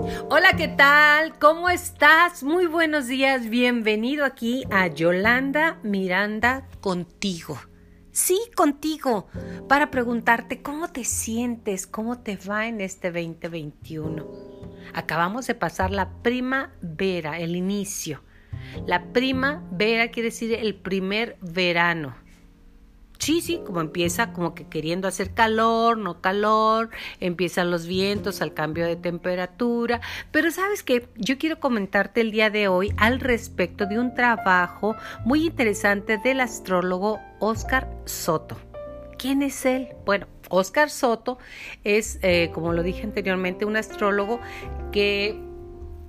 Hola, ¿qué tal? ¿Cómo estás? Muy buenos días. Bienvenido aquí a Yolanda Miranda contigo. Sí, contigo, para preguntarte cómo te sientes, cómo te va en este 2021. Acabamos de pasar la primavera, el inicio. La primavera quiere decir el primer verano. Sí, sí, como empieza como que queriendo hacer calor, no calor, empiezan los vientos al cambio de temperatura, pero sabes que yo quiero comentarte el día de hoy al respecto de un trabajo muy interesante del astrólogo Oscar Soto. ¿Quién es él? Bueno, Oscar Soto es, eh, como lo dije anteriormente, un astrólogo que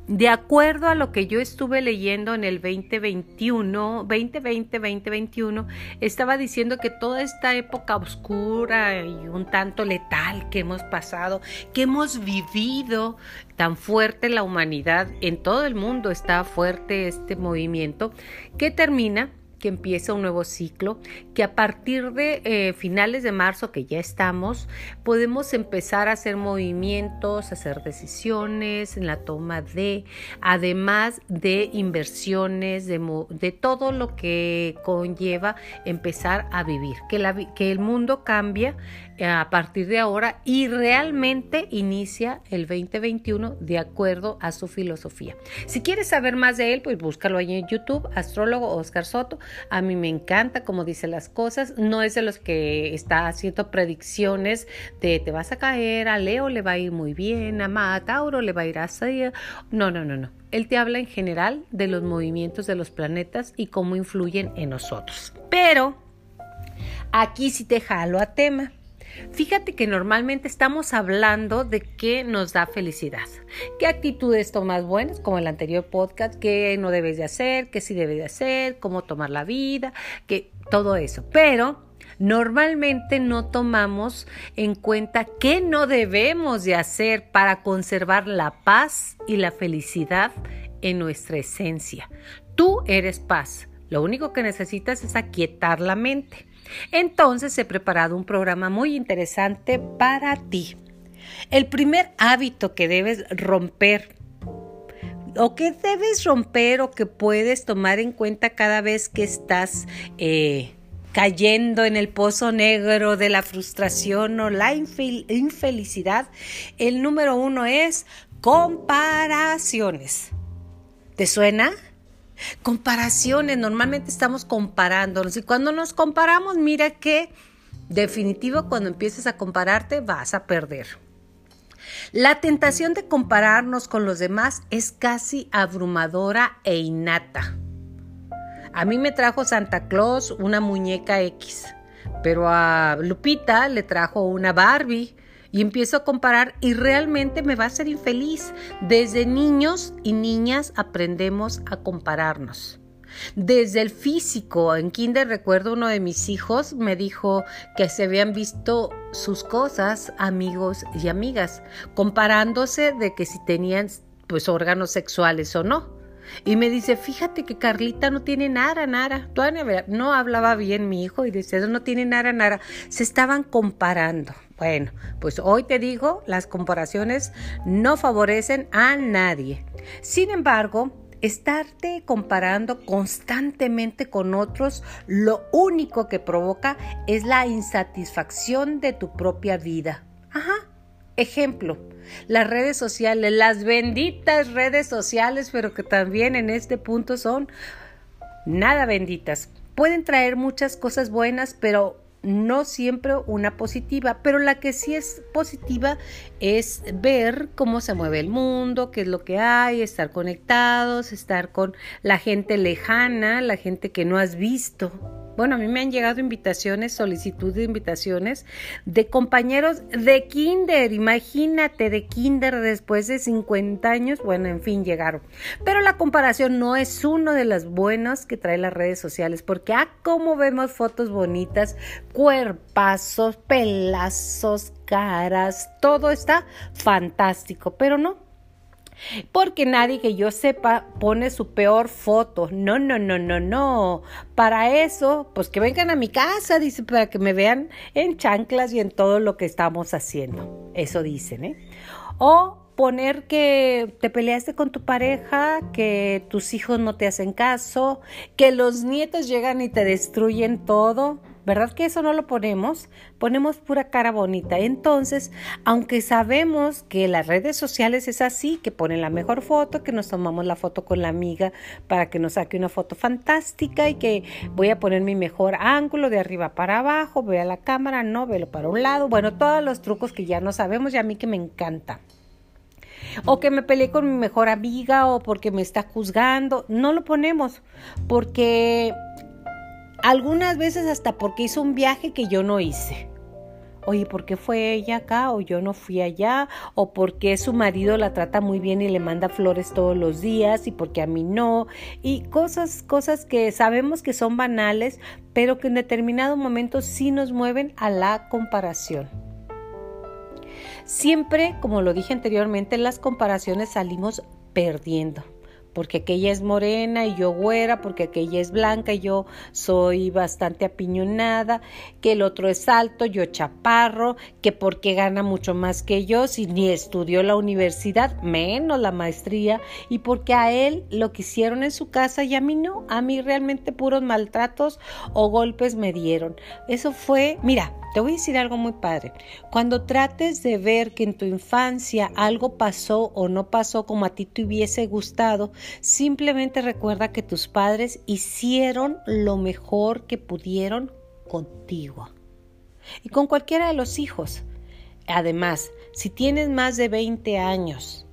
de acuerdo a lo que yo estuve leyendo en el 2021, 2020, 2021, estaba diciendo que toda esta época oscura y un tanto letal que hemos pasado, que hemos vivido tan fuerte la humanidad, en todo el mundo está fuerte este movimiento, que termina que empieza un nuevo ciclo, que a partir de eh, finales de marzo, que ya estamos, podemos empezar a hacer movimientos, hacer decisiones en la toma de, además de inversiones, de, de todo lo que conlleva empezar a vivir, que, la, que el mundo cambia a partir de ahora y realmente inicia el 2021 de acuerdo a su filosofía. Si quieres saber más de él, pues búscalo ahí en YouTube, astrólogo Oscar Soto. A mí me encanta cómo dice las cosas. No es de los que está haciendo predicciones de te vas a caer, a Leo le va a ir muy bien, a Tauro le va a ir así. No, no, no, no. Él te habla en general de los movimientos de los planetas y cómo influyen en nosotros. Pero aquí sí te jalo a tema. Fíjate que normalmente estamos hablando de qué nos da felicidad, qué actitudes tomas buenas, como el anterior podcast, qué no debes de hacer, qué sí debes de hacer, cómo tomar la vida, que todo eso. Pero normalmente no tomamos en cuenta qué no debemos de hacer para conservar la paz y la felicidad en nuestra esencia. Tú eres paz. Lo único que necesitas es aquietar la mente. Entonces he preparado un programa muy interesante para ti. El primer hábito que debes romper o que debes romper o que puedes tomar en cuenta cada vez que estás eh, cayendo en el pozo negro de la frustración o la infelicidad, el número uno es comparaciones. ¿Te suena? Comparaciones, normalmente estamos comparándonos y cuando nos comparamos, mira que definitivo cuando empieces a compararte vas a perder. La tentación de compararnos con los demás es casi abrumadora e innata. A mí me trajo Santa Claus una muñeca X, pero a Lupita le trajo una Barbie y empiezo a comparar y realmente me va a hacer infeliz. Desde niños y niñas aprendemos a compararnos. Desde el físico, en kinder recuerdo uno de mis hijos me dijo que se habían visto sus cosas, amigos y amigas, comparándose de que si tenían pues órganos sexuales o no. Y me dice, fíjate que Carlita no tiene nada, nada. No hablaba bien mi hijo y dice, no tiene nada, nada. Se estaban comparando. Bueno, pues hoy te digo, las comparaciones no favorecen a nadie. Sin embargo, estarte comparando constantemente con otros, lo único que provoca es la insatisfacción de tu propia vida. Ajá. Ejemplo, las redes sociales, las benditas redes sociales, pero que también en este punto son nada benditas. Pueden traer muchas cosas buenas, pero no siempre una positiva, pero la que sí es positiva es ver cómo se mueve el mundo, qué es lo que hay, estar conectados, estar con la gente lejana, la gente que no has visto. Bueno, a mí me han llegado invitaciones, solicitud de invitaciones de compañeros de kinder, imagínate, de kinder después de 50 años, bueno, en fin, llegaron. Pero la comparación no es uno de las buenas que trae las redes sociales, porque ah, cómo vemos fotos bonitas, cuerpazos, pelazos, caras, todo está fantástico, pero no, porque nadie que yo sepa pone su peor foto. No, no, no, no, no. Para eso, pues que vengan a mi casa, dice, para que me vean en chanclas y en todo lo que estamos haciendo. Eso dicen, ¿eh? O poner que te peleaste con tu pareja, que tus hijos no te hacen caso, que los nietos llegan y te destruyen todo. ¿Verdad que eso no lo ponemos? Ponemos pura cara bonita. Entonces, aunque sabemos que las redes sociales es así, que ponen la mejor foto, que nos tomamos la foto con la amiga para que nos saque una foto fantástica y que voy a poner mi mejor ángulo de arriba para abajo, a la cámara, no, velo para un lado. Bueno, todos los trucos que ya no sabemos y a mí que me encanta o que me peleé con mi mejor amiga o porque me está juzgando. No lo ponemos porque algunas veces hasta porque hizo un viaje que yo no hice. Oye, ¿por qué fue ella acá o yo no fui allá? ¿O porque su marido la trata muy bien y le manda flores todos los días y porque a mí no? Y cosas, cosas que sabemos que son banales, pero que en determinado momento sí nos mueven a la comparación. Siempre, como lo dije anteriormente, en las comparaciones salimos perdiendo porque aquella es morena y yo güera, porque aquella es blanca y yo soy bastante apiñonada, que el otro es alto, yo chaparro, que porque gana mucho más que yo, si ni estudió la universidad, menos la maestría, y porque a él lo que hicieron en su casa y a mí no, a mí realmente puros maltratos o golpes me dieron. Eso fue, mira, te voy a decir algo muy padre. Cuando trates de ver que en tu infancia algo pasó o no pasó como a ti te hubiese gustado, simplemente recuerda que tus padres hicieron lo mejor que pudieron contigo y con cualquiera de los hijos. Además, si tienes más de 20 años,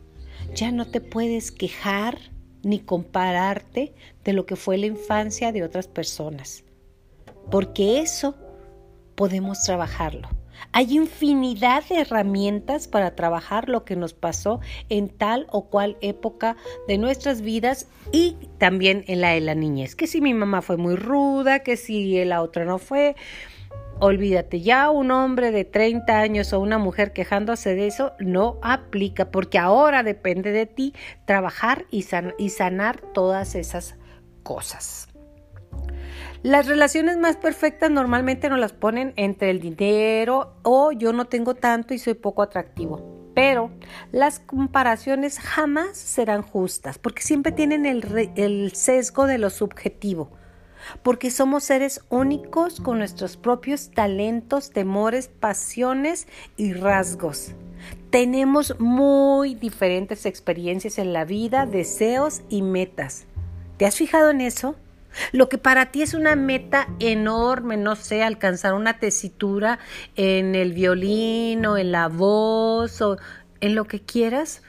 ya no te puedes quejar ni compararte de lo que fue la infancia de otras personas, porque eso podemos trabajarlo. Hay infinidad de herramientas para trabajar lo que nos pasó en tal o cual época de nuestras vidas y también en la de la niñez. Que si mi mamá fue muy ruda, que si la otra no fue. Olvídate, ya un hombre de 30 años o una mujer quejándose de eso no aplica porque ahora depende de ti trabajar y, y sanar todas esas cosas. Las relaciones más perfectas normalmente nos las ponen entre el dinero o yo no tengo tanto y soy poco atractivo. Pero las comparaciones jamás serán justas porque siempre tienen el, el sesgo de lo subjetivo porque somos seres únicos con nuestros propios talentos, temores, pasiones y rasgos. Tenemos muy diferentes experiencias en la vida, deseos y metas. ¿Te has fijado en eso? Lo que para ti es una meta enorme, no sé, alcanzar una tesitura en el violín o en la voz o en lo que quieras,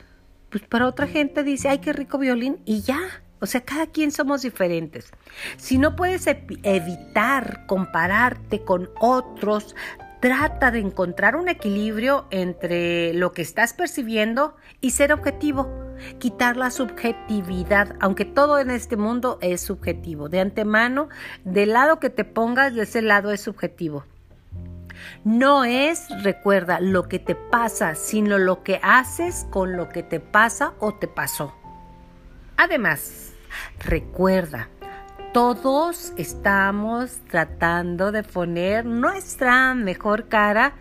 pues para otra gente dice, ay, qué rico violín y ya. O sea, cada quien somos diferentes. Si no puedes evitar compararte con otros, trata de encontrar un equilibrio entre lo que estás percibiendo y ser objetivo quitar la subjetividad, aunque todo en este mundo es subjetivo. De antemano, del lado que te pongas, de ese lado es subjetivo. No es, recuerda, lo que te pasa, sino lo que haces con lo que te pasa o te pasó. Además, recuerda, todos estamos tratando de poner nuestra mejor cara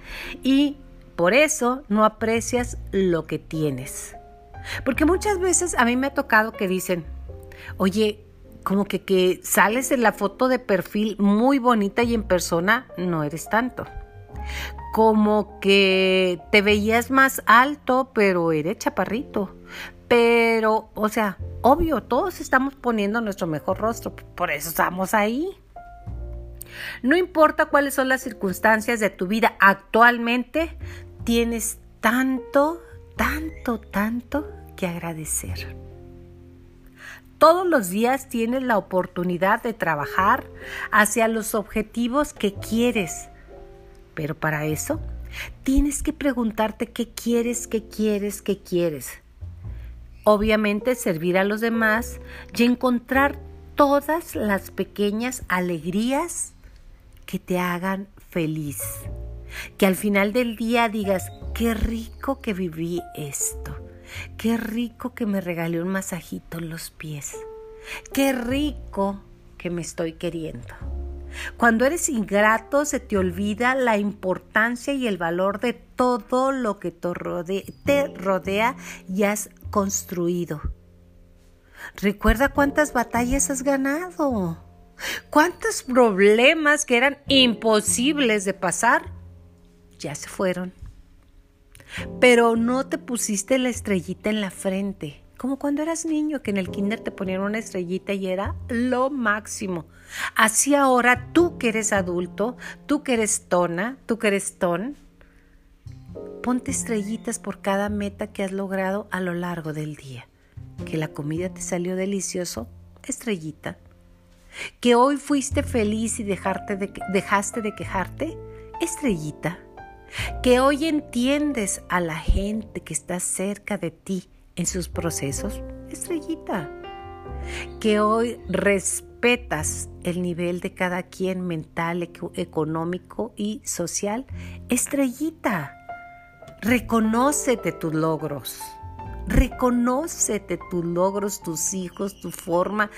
y por eso no aprecias lo que tienes. Porque muchas veces a mí me ha tocado que dicen, oye, como que, que sales en la foto de perfil muy bonita y en persona no eres tanto. Como que te veías más alto, pero eres chaparrito. Pero, o sea, obvio, todos estamos poniendo nuestro mejor rostro, por eso estamos ahí. No importa cuáles son las circunstancias de tu vida actualmente, tienes tanto, tanto, tanto que agradecer. Todos los días tienes la oportunidad de trabajar hacia los objetivos que quieres, pero para eso tienes que preguntarte qué quieres, qué quieres, qué quieres. Obviamente servir a los demás y encontrar todas las pequeñas alegrías que te hagan feliz. Que al final del día digas, qué rico que viví esto. Qué rico que me regalé un masajito en los pies. Qué rico que me estoy queriendo. Cuando eres ingrato se te olvida la importancia y el valor de todo lo que te rodea, y has construido. Recuerda cuántas batallas has ganado, cuántos problemas que eran imposibles de pasar ya se fueron. Pero no te pusiste la estrellita en la frente como cuando eras niño, que en el kinder te ponían una estrellita y era lo máximo. Así ahora tú que eres adulto, tú que eres tona, tú que eres ton, ponte estrellitas por cada meta que has logrado a lo largo del día. Que la comida te salió delicioso, estrellita. Que hoy fuiste feliz y dejaste de quejarte, estrellita. Que hoy entiendes a la gente que está cerca de ti en sus procesos, estrellita. Que hoy respetas el nivel de cada quien mental, económico y social, estrellita. Reconócete tus logros. Reconócete tus logros, tus hijos, tu forma,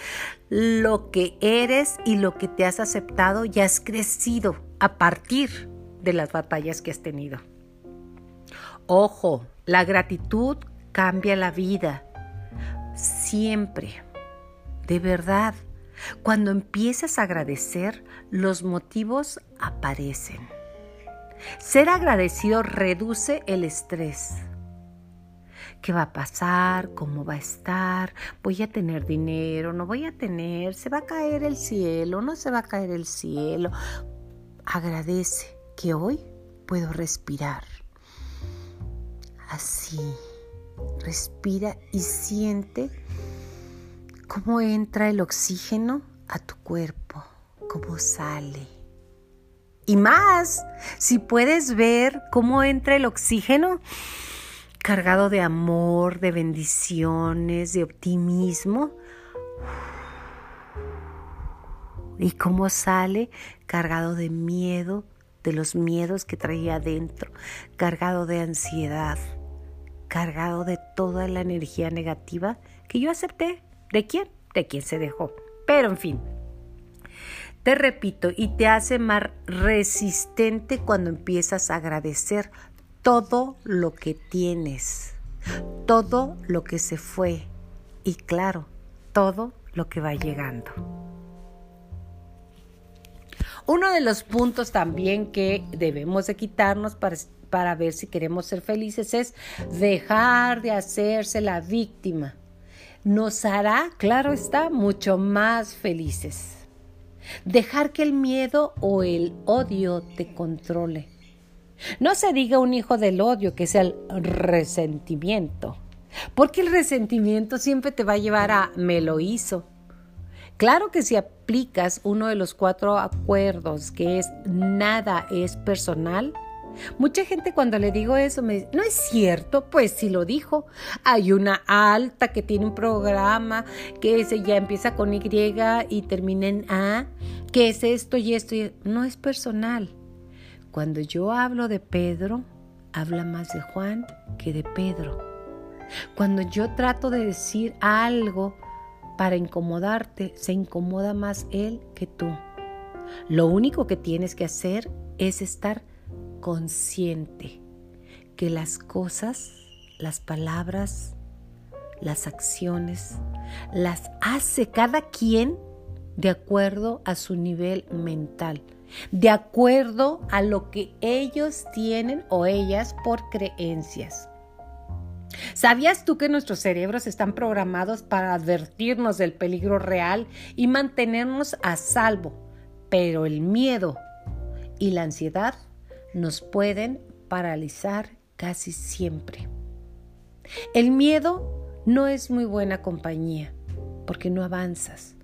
lo que eres y lo que te has aceptado y has crecido a partir de las batallas que has tenido. Ojo, la gratitud cambia la vida. Siempre. De verdad. Cuando empiezas a agradecer, los motivos aparecen. Ser agradecido reduce el estrés. ¿Qué va a pasar? ¿Cómo va a estar? ¿Voy a tener dinero? ¿No voy a tener? ¿Se va a caer el cielo? ¿No se va a caer el cielo? Agradece que hoy puedo respirar. Así. Respira y siente cómo entra el oxígeno a tu cuerpo, cómo sale. Y más, si puedes ver cómo entra el oxígeno cargado de amor, de bendiciones, de optimismo. Y cómo sale cargado de miedo, de los miedos que traía adentro, cargado de ansiedad cargado de toda la energía negativa que yo acepté. ¿De quién? De quien se dejó. Pero en fin, te repito, y te hace más resistente cuando empiezas a agradecer todo lo que tienes, todo lo que se fue y claro, todo lo que va llegando. Uno de los puntos también que debemos de quitarnos para para ver si queremos ser felices es dejar de hacerse la víctima. Nos hará, claro está, mucho más felices. Dejar que el miedo o el odio te controle. No se diga un hijo del odio, que sea el resentimiento, porque el resentimiento siempre te va a llevar a me lo hizo. Claro que si aplicas uno de los cuatro acuerdos, que es nada es personal, Mucha gente cuando le digo eso me dice, no es cierto, pues si lo dijo. Hay una alta que tiene un programa que ese ya empieza con Y y termina en A, que es esto y esto. Y... No es personal. Cuando yo hablo de Pedro, habla más de Juan que de Pedro. Cuando yo trato de decir algo para incomodarte, se incomoda más él que tú. Lo único que tienes que hacer es estar consciente que las cosas, las palabras, las acciones, las hace cada quien de acuerdo a su nivel mental, de acuerdo a lo que ellos tienen o ellas por creencias. ¿Sabías tú que nuestros cerebros están programados para advertirnos del peligro real y mantenernos a salvo? Pero el miedo y la ansiedad nos pueden paralizar casi siempre. El miedo no es muy buena compañía porque no avanzas.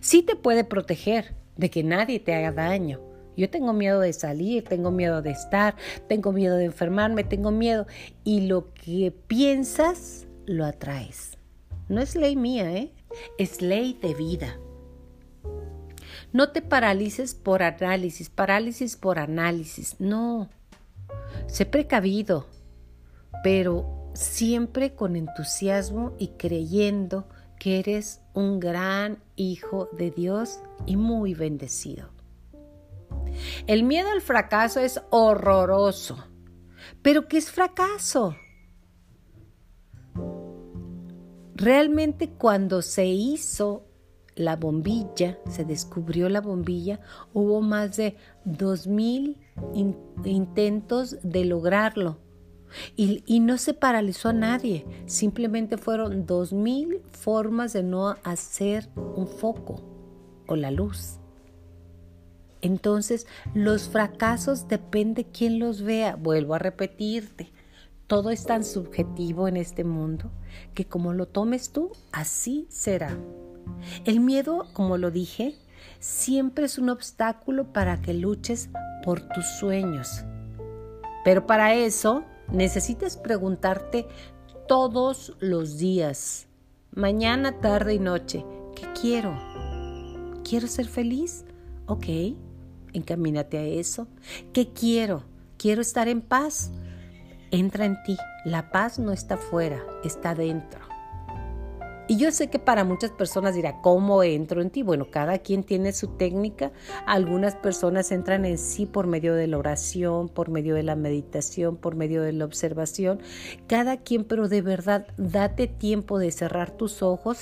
Sí te puede proteger de que nadie te haga daño. Yo tengo miedo de salir, tengo miedo de estar, tengo miedo de enfermarme, tengo miedo. Y lo que piensas, lo atraes. No es ley mía, ¿eh? Es ley de vida. No te paralices por análisis, parálisis por análisis, no. Sé precavido, pero siempre con entusiasmo y creyendo que eres un gran hijo de Dios y muy bendecido. El miedo al fracaso es horroroso. ¿Pero qué es fracaso? Realmente cuando se hizo la bombilla, se descubrió la bombilla, hubo más de 2.000 intentos de lograrlo. Y, y, no se paralizó a nadie, simplemente fueron 2.000 formas de no hacer un foco o la luz. Entonces, los fracasos depende quién los vea. Vuelvo a repetirte, todo es tan subjetivo en este mundo que como lo tomes tú, así será. El miedo, como lo dije, siempre es un obstáculo para que luches por tus sueños. Pero para eso necesitas preguntarte todos los días, mañana, tarde y noche, ¿qué quiero? ¿Quiero ser feliz? Ok, encamínate a eso. ¿Qué quiero? Quiero estar en paz. Entra en ti. La paz no está fuera, está dentro. Y yo sé que para muchas personas dirá, ¿cómo entro en ti? Bueno, cada quien tiene su técnica. Algunas personas entran en sí por medio de la oración, por medio de la meditación, por medio de la observación. Cada quien, pero de verdad, date tiempo de cerrar tus ojos,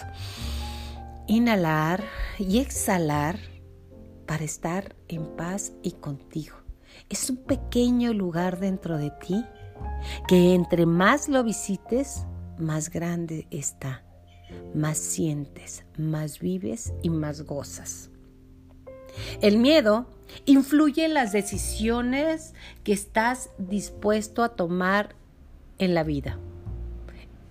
inhalar y exhalar para estar en paz y contigo. Es un pequeño lugar dentro de ti que entre más lo visites, más grande está más sientes, más vives y más gozas. El miedo influye en las decisiones que estás dispuesto a tomar en la vida.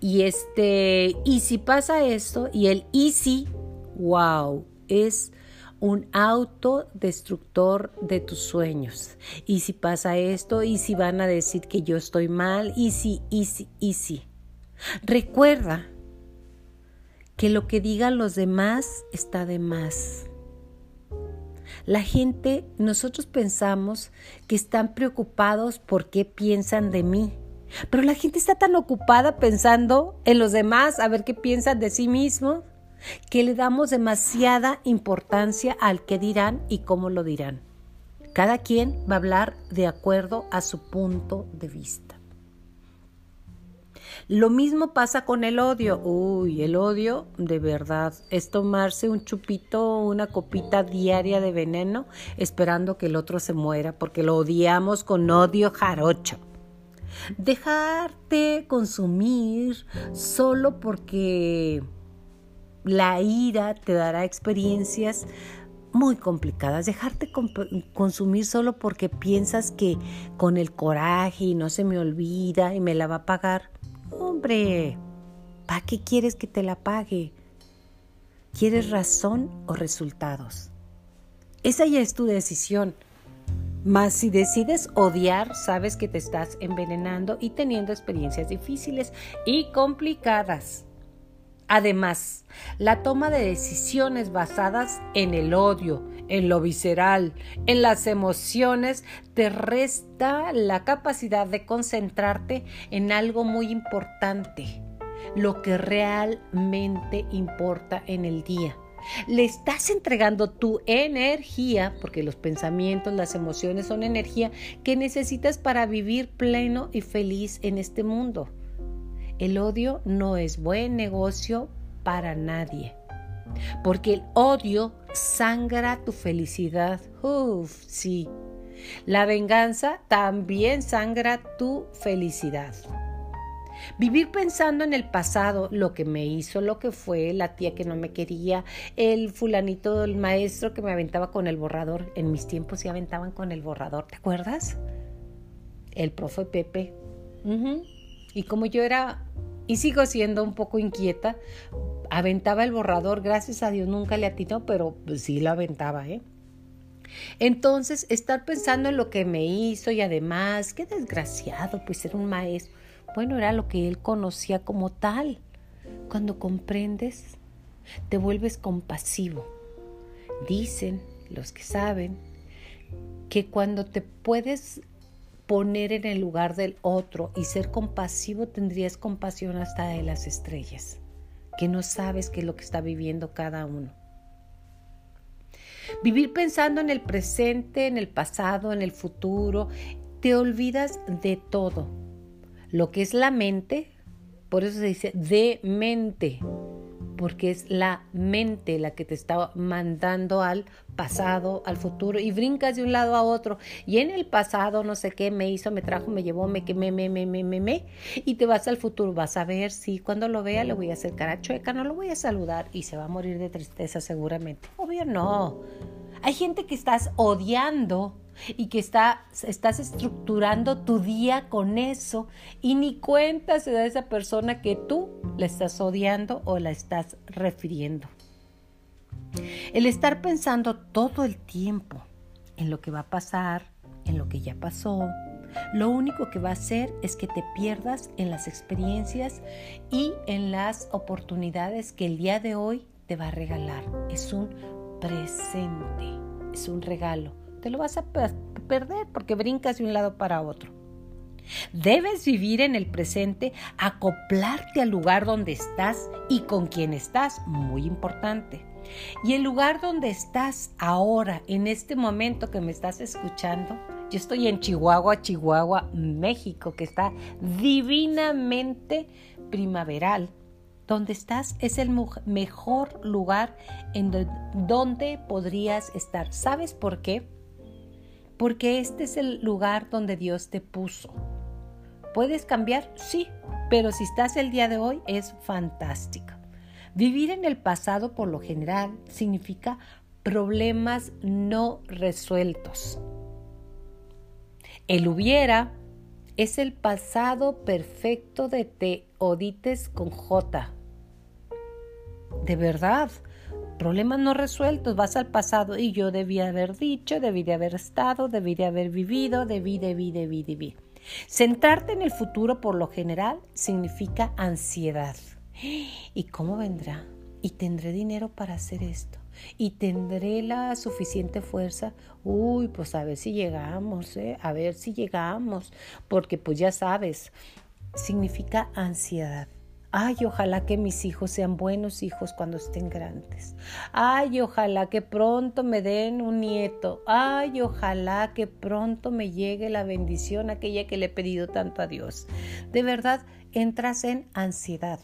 Y este, y si pasa esto, y el y si, wow, es un autodestructor de tus sueños. Y si pasa esto, y si van a decir que yo estoy mal, y si, y si, y si. Recuerda que lo que digan los demás está de más. La gente, nosotros pensamos que están preocupados por qué piensan de mí, pero la gente está tan ocupada pensando en los demás, a ver qué piensan de sí mismos, que le damos demasiada importancia al que dirán y cómo lo dirán. Cada quien va a hablar de acuerdo a su punto de vista. Lo mismo pasa con el odio. Uy, el odio de verdad es tomarse un chupito, una copita diaria de veneno esperando que el otro se muera porque lo odiamos con odio jarocho. Dejarte consumir solo porque la ira te dará experiencias muy complicadas. Dejarte consumir solo porque piensas que con el coraje y no se me olvida y me la va a pagar. Hombre, ¿para qué quieres que te la pague? ¿Quieres razón o resultados? Esa ya es tu decisión. Mas si decides odiar, sabes que te estás envenenando y teniendo experiencias difíciles y complicadas. Además, la toma de decisiones basadas en el odio, en lo visceral, en las emociones, te resta la capacidad de concentrarte en algo muy importante, lo que realmente importa en el día. Le estás entregando tu energía, porque los pensamientos, las emociones son energía que necesitas para vivir pleno y feliz en este mundo. El odio no es buen negocio para nadie. Porque el odio sangra tu felicidad. Uf, sí. La venganza también sangra tu felicidad. Vivir pensando en el pasado, lo que me hizo, lo que fue, la tía que no me quería, el fulanito, el maestro que me aventaba con el borrador. En mis tiempos se aventaban con el borrador, ¿te acuerdas? El profe Pepe. Y como yo era y sigo siendo un poco inquieta, aventaba el borrador, gracias a Dios nunca le atinó, pero pues, sí lo aventaba, ¿eh? Entonces, estar pensando en lo que me hizo y además, qué desgraciado, pues ser un maestro. Bueno, era lo que él conocía como tal. Cuando comprendes, te vuelves compasivo. Dicen los que saben que cuando te puedes poner en el lugar del otro y ser compasivo, tendrías compasión hasta de las estrellas, que no sabes qué es lo que está viviendo cada uno. Vivir pensando en el presente, en el pasado, en el futuro, te olvidas de todo. Lo que es la mente, por eso se dice de mente, porque es la mente la que te está mandando al pasado, al futuro, y brincas de un lado a otro. Y en el pasado, no sé qué, me hizo, me trajo, me llevó, me quemé, me, me, me, me, me, y te vas al futuro. Vas a ver, si cuando lo vea le voy a hacer cara chueca, no lo voy a saludar y se va a morir de tristeza seguramente. Obvio no. Hay gente que estás odiando y que está, estás estructurando tu día con eso y ni cuenta se da esa persona que tú la estás odiando o la estás refiriendo. El estar pensando todo el tiempo en lo que va a pasar, en lo que ya pasó, lo único que va a hacer es que te pierdas en las experiencias y en las oportunidades que el día de hoy te va a regalar. Es un presente, es un regalo te lo vas a perder porque brincas de un lado para otro. Debes vivir en el presente, acoplarte al lugar donde estás y con quien estás, muy importante. Y el lugar donde estás ahora, en este momento que me estás escuchando, yo estoy en Chihuahua, Chihuahua, México, que está divinamente primaveral. Donde estás es el mejor lugar en donde podrías estar. ¿Sabes por qué? Porque este es el lugar donde Dios te puso. ¿Puedes cambiar? Sí, pero si estás el día de hoy es fantástico. Vivir en el pasado por lo general significa problemas no resueltos. El hubiera es el pasado perfecto de Teodites con J. De verdad, problemas no resueltos, vas al pasado y yo debía haber dicho, debí de haber estado, debí de haber vivido, debí, debí, debí, debí. Centrarte en el futuro por lo general significa ansiedad. ¿Y cómo vendrá? ¿Y tendré dinero para hacer esto? ¿Y tendré la suficiente fuerza? Uy, pues a ver si llegamos, ¿eh? a ver si llegamos, porque pues ya sabes, significa ansiedad. Ay, ojalá que mis hijos sean buenos hijos cuando estén grandes. Ay, ojalá que pronto me den un nieto. Ay, ojalá que pronto me llegue la bendición aquella que le he pedido tanto a Dios. De verdad, entras en ansiedad.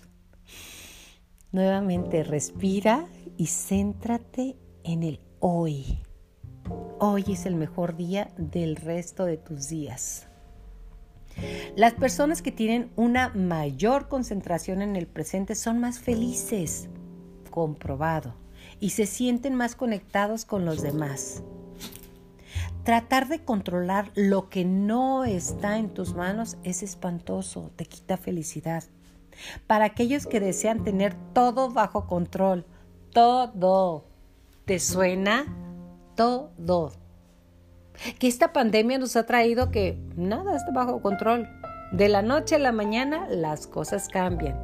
Nuevamente, respira y céntrate en el hoy. Hoy es el mejor día del resto de tus días. Las personas que tienen una mayor concentración en el presente son más felices, comprobado, y se sienten más conectados con los demás. Tratar de controlar lo que no está en tus manos es espantoso, te quita felicidad. Para aquellos que desean tener todo bajo control, todo, ¿te suena? Todo que esta pandemia nos ha traído que nada está bajo control. De la noche a la mañana las cosas cambian.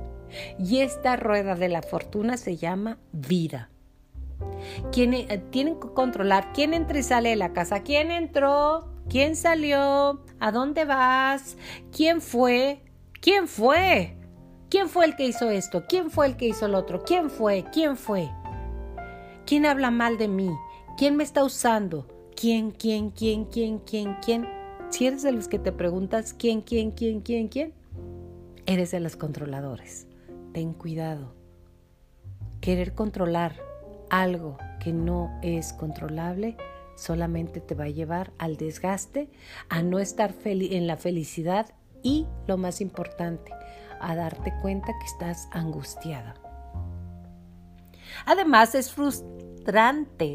Y esta rueda de la fortuna se llama vida. Eh, tienen que controlar quién entra y sale de la casa, quién entró, quién salió, a dónde vas, quién fue, quién fue, quién fue el que hizo esto, quién fue el que hizo el otro, quién fue, quién fue, quién habla mal de mí, quién me está usando, ¿Quién, quién, quién, quién, quién, quién? Si eres de los que te preguntas quién, quién, quién, quién, quién, eres de los controladores. Ten cuidado. Querer controlar algo que no es controlable solamente te va a llevar al desgaste, a no estar en la felicidad y, lo más importante, a darte cuenta que estás angustiada. Además, es frustrante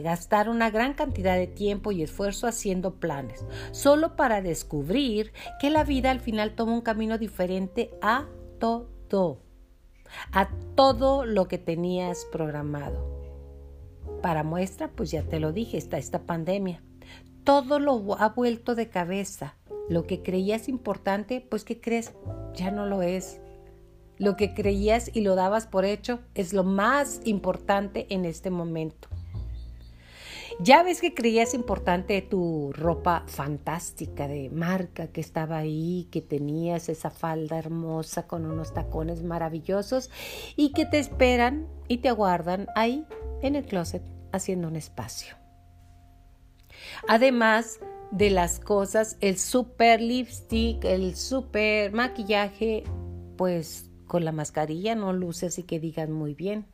gastar una gran cantidad de tiempo y esfuerzo haciendo planes, solo para descubrir que la vida al final toma un camino diferente a todo, a todo lo que tenías programado. Para muestra, pues ya te lo dije, está esta pandemia. Todo lo ha vuelto de cabeza. Lo que creías importante, pues que crees, ya no lo es. Lo que creías y lo dabas por hecho es lo más importante en este momento. Ya ves que creías importante tu ropa fantástica de marca que estaba ahí, que tenías esa falda hermosa con unos tacones maravillosos y que te esperan y te aguardan ahí en el closet haciendo un espacio. Además de las cosas, el super lipstick, el super maquillaje, pues con la mascarilla no luce así que digan muy bien.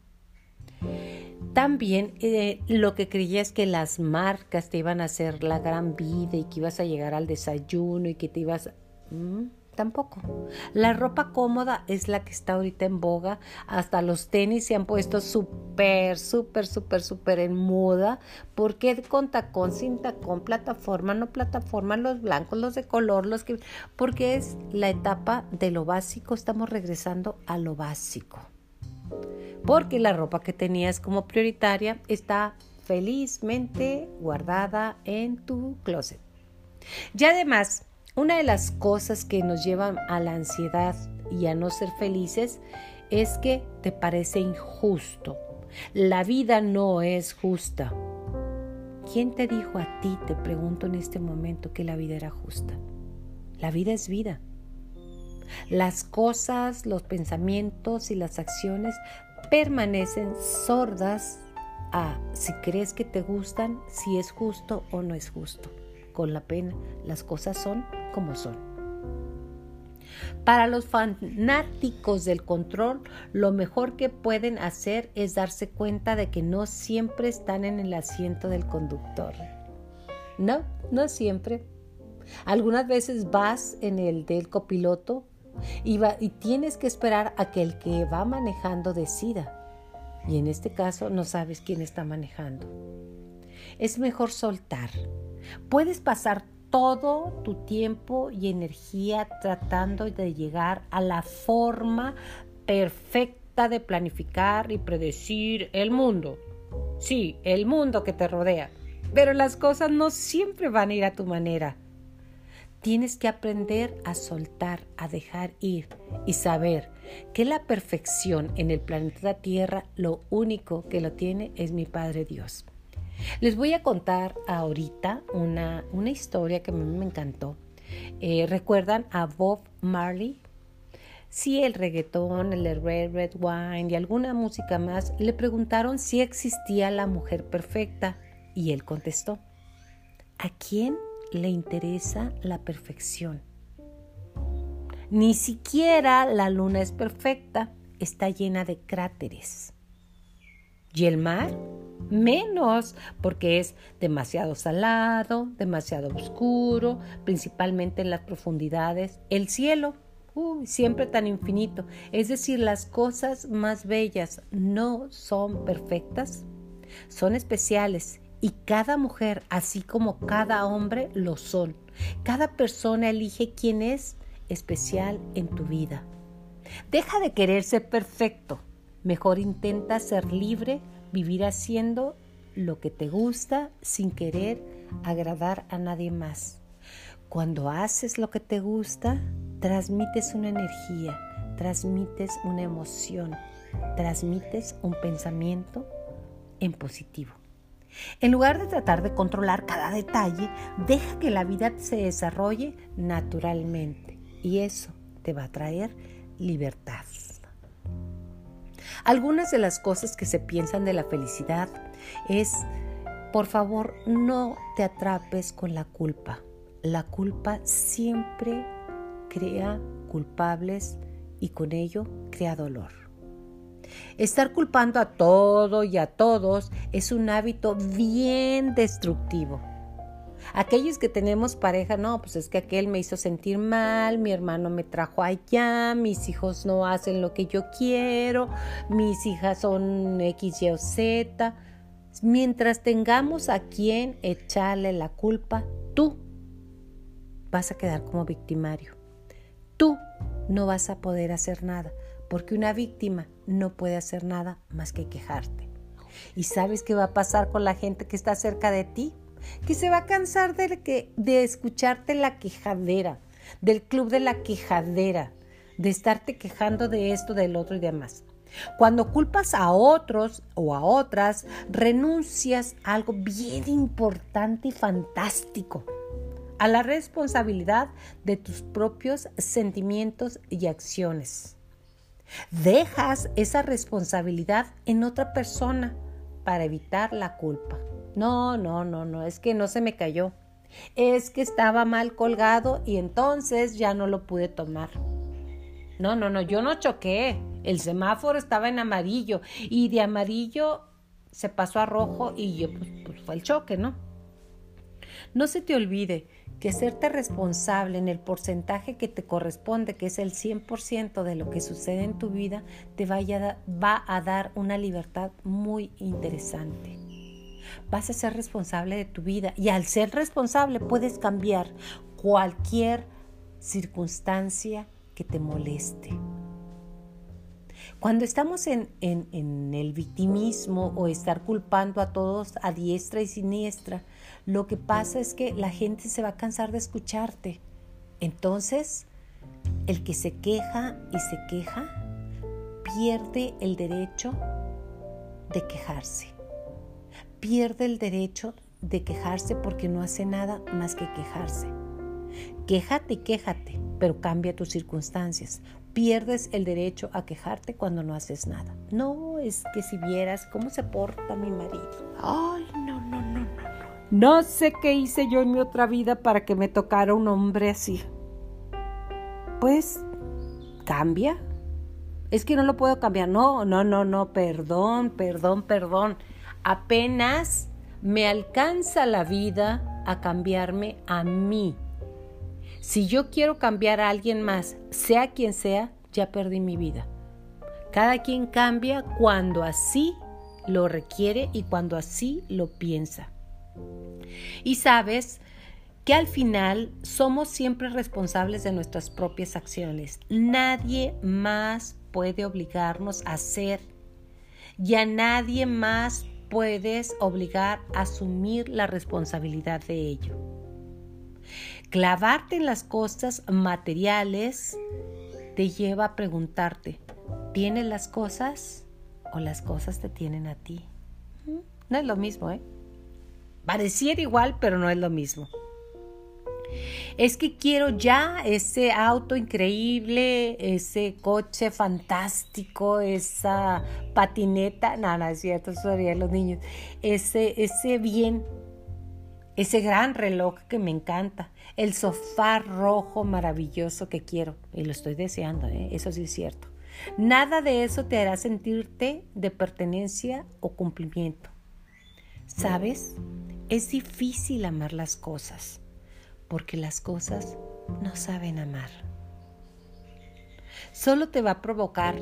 También eh, lo que creías que las marcas te iban a hacer la gran vida y que ibas a llegar al desayuno y que te ibas... Mm, tampoco. La ropa cómoda es la que está ahorita en boga. Hasta los tenis se han puesto súper, súper, súper, súper en moda. Porque con tacón, sin tacón, plataforma, no plataforma, los blancos, los de color, los que... Porque es la etapa de lo básico. Estamos regresando a lo básico porque la ropa que tenías como prioritaria está felizmente guardada en tu closet. Y además, una de las cosas que nos llevan a la ansiedad y a no ser felices es que te parece injusto. La vida no es justa. ¿Quién te dijo a ti, te pregunto en este momento, que la vida era justa? La vida es vida. Las cosas, los pensamientos y las acciones permanecen sordas a si crees que te gustan, si es justo o no es justo. Con la pena, las cosas son como son. Para los fanáticos del control, lo mejor que pueden hacer es darse cuenta de que no siempre están en el asiento del conductor. No, no siempre. Algunas veces vas en el del copiloto y, tienes que esperar a que el que va manejando decida. Y en este caso no sabes quién está manejando. Es mejor soltar. Puedes pasar todo tu tiempo y energía tratando de llegar a la forma perfecta de planificar y predecir el mundo. Sí, el mundo que te rodea. Pero las cosas no siempre van a ir a tu manera. Tienes que aprender a soltar, a dejar ir y saber que la perfección en el planeta Tierra lo único que lo tiene es mi Padre Dios. Les voy a contar ahorita una, una historia que a mí me encantó. Eh, ¿Recuerdan a Bob Marley? Sí, el reggaetón, el Red Red Wine y alguna música más le preguntaron si existía la mujer perfecta y él contestó, ¿a quién le interesa la perfección. Ni siquiera la luna es perfecta, está llena de cráteres. ¿Y el mar? Menos, porque es demasiado salado, demasiado oscuro, principalmente en las profundidades. El cielo, siempre tan infinito. Es decir, las cosas más bellas no son perfectas, son especiales y cada mujer, así como cada hombre, lo son. Cada persona elige quién es especial en tu vida. Deja de querer ser perfecto. Mejor intenta ser libre, vivir haciendo lo que te gusta sin querer agradar a nadie más. Cuando haces lo que te gusta, transmites una energía, transmites una emoción, transmites un pensamiento en positivo. En lugar de tratar de controlar cada detalle, deja que la vida se desarrolle naturalmente y eso te va a traer libertad. Algunas de las cosas que se piensan de la felicidad es, por favor, no te atrapes con la culpa. La culpa siempre crea culpables y con ello crea dolor. Estar culpando a todo y a todos es un hábito bien destructivo. Aquellos que tenemos pareja, no, pues es que aquel me hizo sentir mal, mi hermano me trajo allá, mis hijos no hacen lo que yo quiero, mis hijas son X, Y o Z. Mientras tengamos a quien echarle la culpa, tú vas a quedar como victimario. Tú no vas a poder hacer nada porque una víctima no puede hacer nada más que quejarte. ¿Y sabes qué va a pasar con la gente que está cerca de ti? Que se va a cansar de, escucharte la quejadera, del club de la quejadera, de estarte quejando de esto, del otro y demás. Cuando culpas a otros o a otras, renuncias a algo bien importante y fantástico, a la responsabilidad de tus propios sentimientos y acciones. Dejas esa responsabilidad en otra persona para evitar la culpa. No, no, no, no, es que no se me cayó. Es que estaba mal colgado y entonces ya no lo pude tomar. No, no, no, yo no choqué. El semáforo estaba en amarillo y de amarillo se pasó a rojo y yo, pues, pues fue el choque, ¿no? No se te olvide que serte responsable en el porcentaje que te corresponde, que es el 100% de lo que sucede en tu vida, te vaya, va a dar una libertad muy interesante. Vas a ser responsable de tu vida y al ser responsable puedes cambiar cualquier circunstancia que te moleste. Cuando estamos en, en, el victimismo o estar culpando a todos a diestra y siniestra, lo que pasa es que la gente se va a cansar de escucharte. Entonces, el que se queja y se queja pierde el derecho de quejarse. Pierde el derecho de quejarse porque no hace nada más que quejarse. Quéjate quéjate, pero cambia tus circunstancias. Pierdes el derecho a quejarte cuando no haces nada. No, es que si vieras cómo se porta mi marido. Ay, no, no, no, no. Sé qué hice yo en mi otra vida para que me tocara un hombre así. Pues, cambia. Es que no lo puedo cambiar. No, no, no, no, perdón, perdón, perdón. Apenas me alcanza la vida a cambiarme a mí. Si yo quiero cambiar a alguien más, sea quien sea, ya perdí mi vida. Cada quien cambia cuando así lo requiere y cuando así lo piensa. Y sabes que al final somos siempre responsables de nuestras propias acciones. Nadie más puede obligarnos a hacer y a nadie más puedes obligar a asumir la responsabilidad de ello. Clavarte en las cosas materiales te lleva a preguntarte, ¿tienes las cosas o las cosas te tienen a ti? No es lo mismo, ¿eh? Pareciera igual, pero no es lo mismo. Es que quiero ya ese auto increíble, ese coche fantástico, esa patineta, nada, no es cierto, eso serían los niños, ese, ese bien, ese gran reloj que me encanta, el sofá rojo maravilloso que quiero, y lo estoy deseando, ¿eh? eso sí es cierto. Nada de eso te hará sentirte de pertenencia o cumplimiento. ¿Sabes? Es difícil amar las cosas, porque las cosas no saben amar. Solo te va a provocar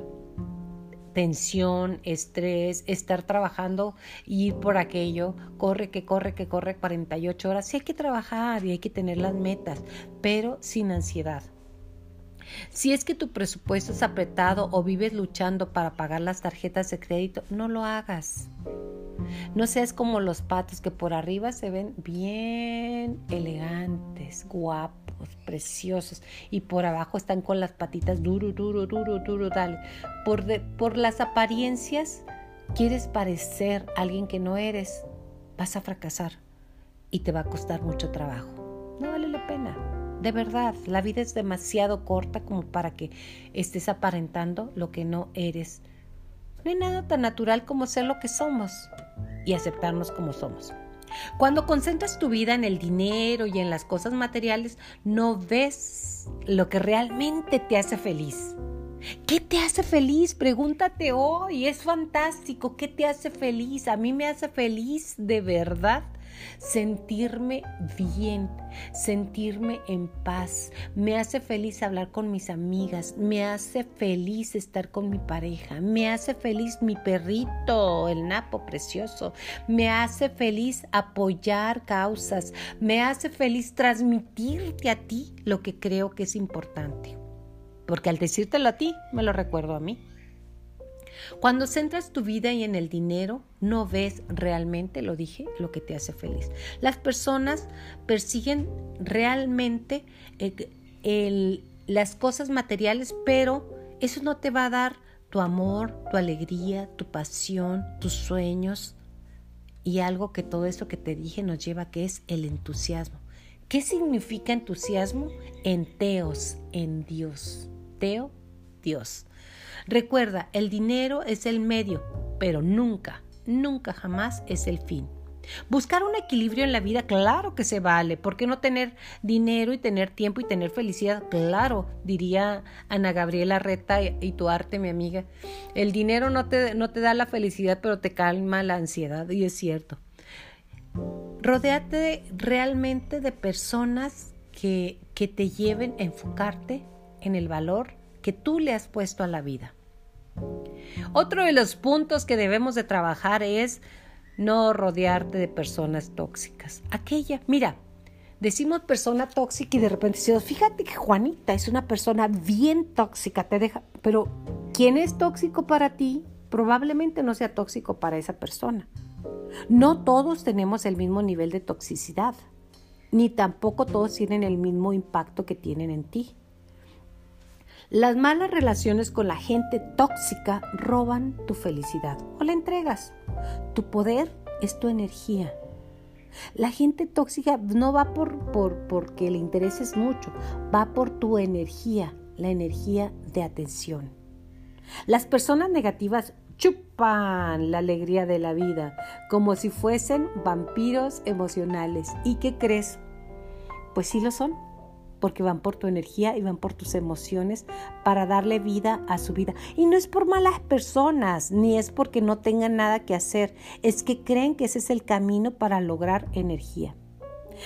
tensión, estrés, estar trabajando y ir por aquello, corre, que corre, que corre 48 horas. Sí hay que trabajar y hay que tener las metas, pero sin ansiedad. Si es que tu presupuesto es apretado o vives luchando para pagar las tarjetas de crédito, no lo hagas. No seas como los patos que por arriba se ven bien elegantes, guapos preciosos, y por abajo están con las patitas duro, duro, duro, duro, dale. Por, por las apariencias, quieres parecer alguien que no eres, vas a fracasar y te va a costar mucho trabajo. No vale la pena. De verdad, la vida es demasiado corta como para que estés aparentando lo que no eres. No hay nada tan natural como ser lo que somos y aceptarnos como somos. Cuando concentras tu vida en el dinero y en las cosas materiales, no ves lo que realmente te hace feliz. ¿Qué te hace feliz? Pregúntate hoy, es fantástico. ¿Qué te hace feliz? A mí me hace feliz de verdad sentirme bien, sentirme en paz. Me hace feliz hablar con mis amigas, me hace feliz estar con mi pareja, me hace feliz mi perrito, el napo precioso, me hace feliz apoyar causas, me hace feliz transmitirte a ti lo que creo que es importante. Porque al decírtelo a ti, me lo recuerdo a mí. Cuando centras tu vida y en el dinero, no ves realmente, lo dije, lo que te hace feliz. Las personas persiguen realmente eh, las cosas materiales, pero eso no te va a dar tu amor, tu alegría, tu pasión, tus sueños y algo que todo eso que te dije nos lleva que es el entusiasmo. ¿Qué significa entusiasmo? En teos, en Dios. Teo, Dios. Recuerda, el dinero es el medio, pero nunca, nunca jamás es el fin. Buscar un equilibrio en la vida, claro que se vale. ¿Por qué no tener dinero y tener tiempo y tener felicidad? Claro, diría Ana Gabriela Reta y tu arte, mi amiga. El dinero no te, no te da la felicidad, pero te calma la ansiedad, y es cierto. Rodéate realmente de personas que, que te lleven a enfocarte en el valor que tú le has puesto a la vida. Otro de los puntos que debemos de trabajar es no rodearte de personas tóxicas. Aquella, mira, decimos persona tóxica y de repente decimos, fíjate que Juanita es una persona bien tóxica, te deja, pero ¿quién es tóxico para ti? Probablemente no sea tóxico para esa persona. No todos tenemos el mismo nivel de toxicidad, ni tampoco todos tienen el mismo impacto que tienen en ti. Las malas relaciones con la gente tóxica roban tu felicidad o la entregas. Tu poder es tu energía. La gente tóxica no va por, por porque le intereses mucho, va por tu energía, la energía de atención. Las personas negativas chupan la alegría de la vida como si fuesen vampiros emocionales. ¿Y qué crees? Pues sí lo son porque van por tu energía y van por tus emociones para darle vida a su vida. Y no es por malas personas, ni es porque no tengan nada que hacer, es que creen que ese es el camino para lograr energía.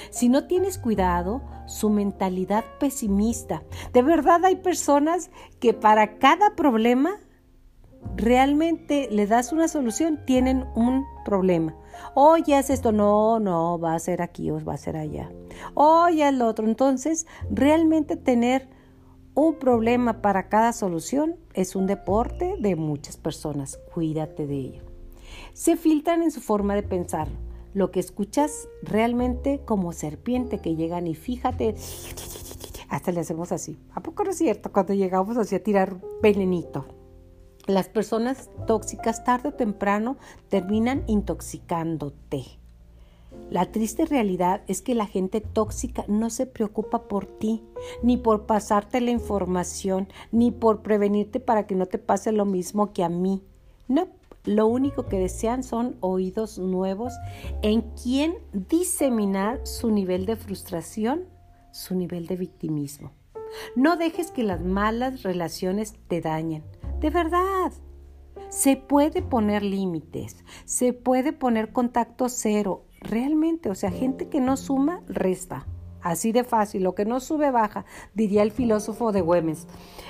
Si no tienes cuidado, su mentalidad pesimista. De verdad hay personas que para cada problema realmente le das una solución, tienen un problema. Oye, es esto, no, no, va a ser aquí o va a ser allá. Oye, el otro. Entonces, realmente tener un problema para cada solución es un deporte de muchas personas. Cuídate de ello. Se filtran en su forma de pensar. Lo que escuchas realmente como serpiente que llegan y fíjate, hasta le hacemos así. ¿A poco no es cierto? Cuando llegamos así a tirar venenito. Las personas tóxicas tarde o temprano terminan intoxicándote. La triste realidad es que la gente tóxica no se preocupa por ti, ni por pasarte la información, ni por prevenirte para que no te pase lo mismo que a mí. No, lo único que desean son oídos nuevos en quien diseminar su nivel de frustración, su nivel de victimismo. No dejes que las malas relaciones te dañen. De verdad. Se puede poner límites, se puede poner contacto cero, realmente, o sea, gente que no suma, resta. Así de fácil, lo que no sube, baja, diría el filósofo de Güemes.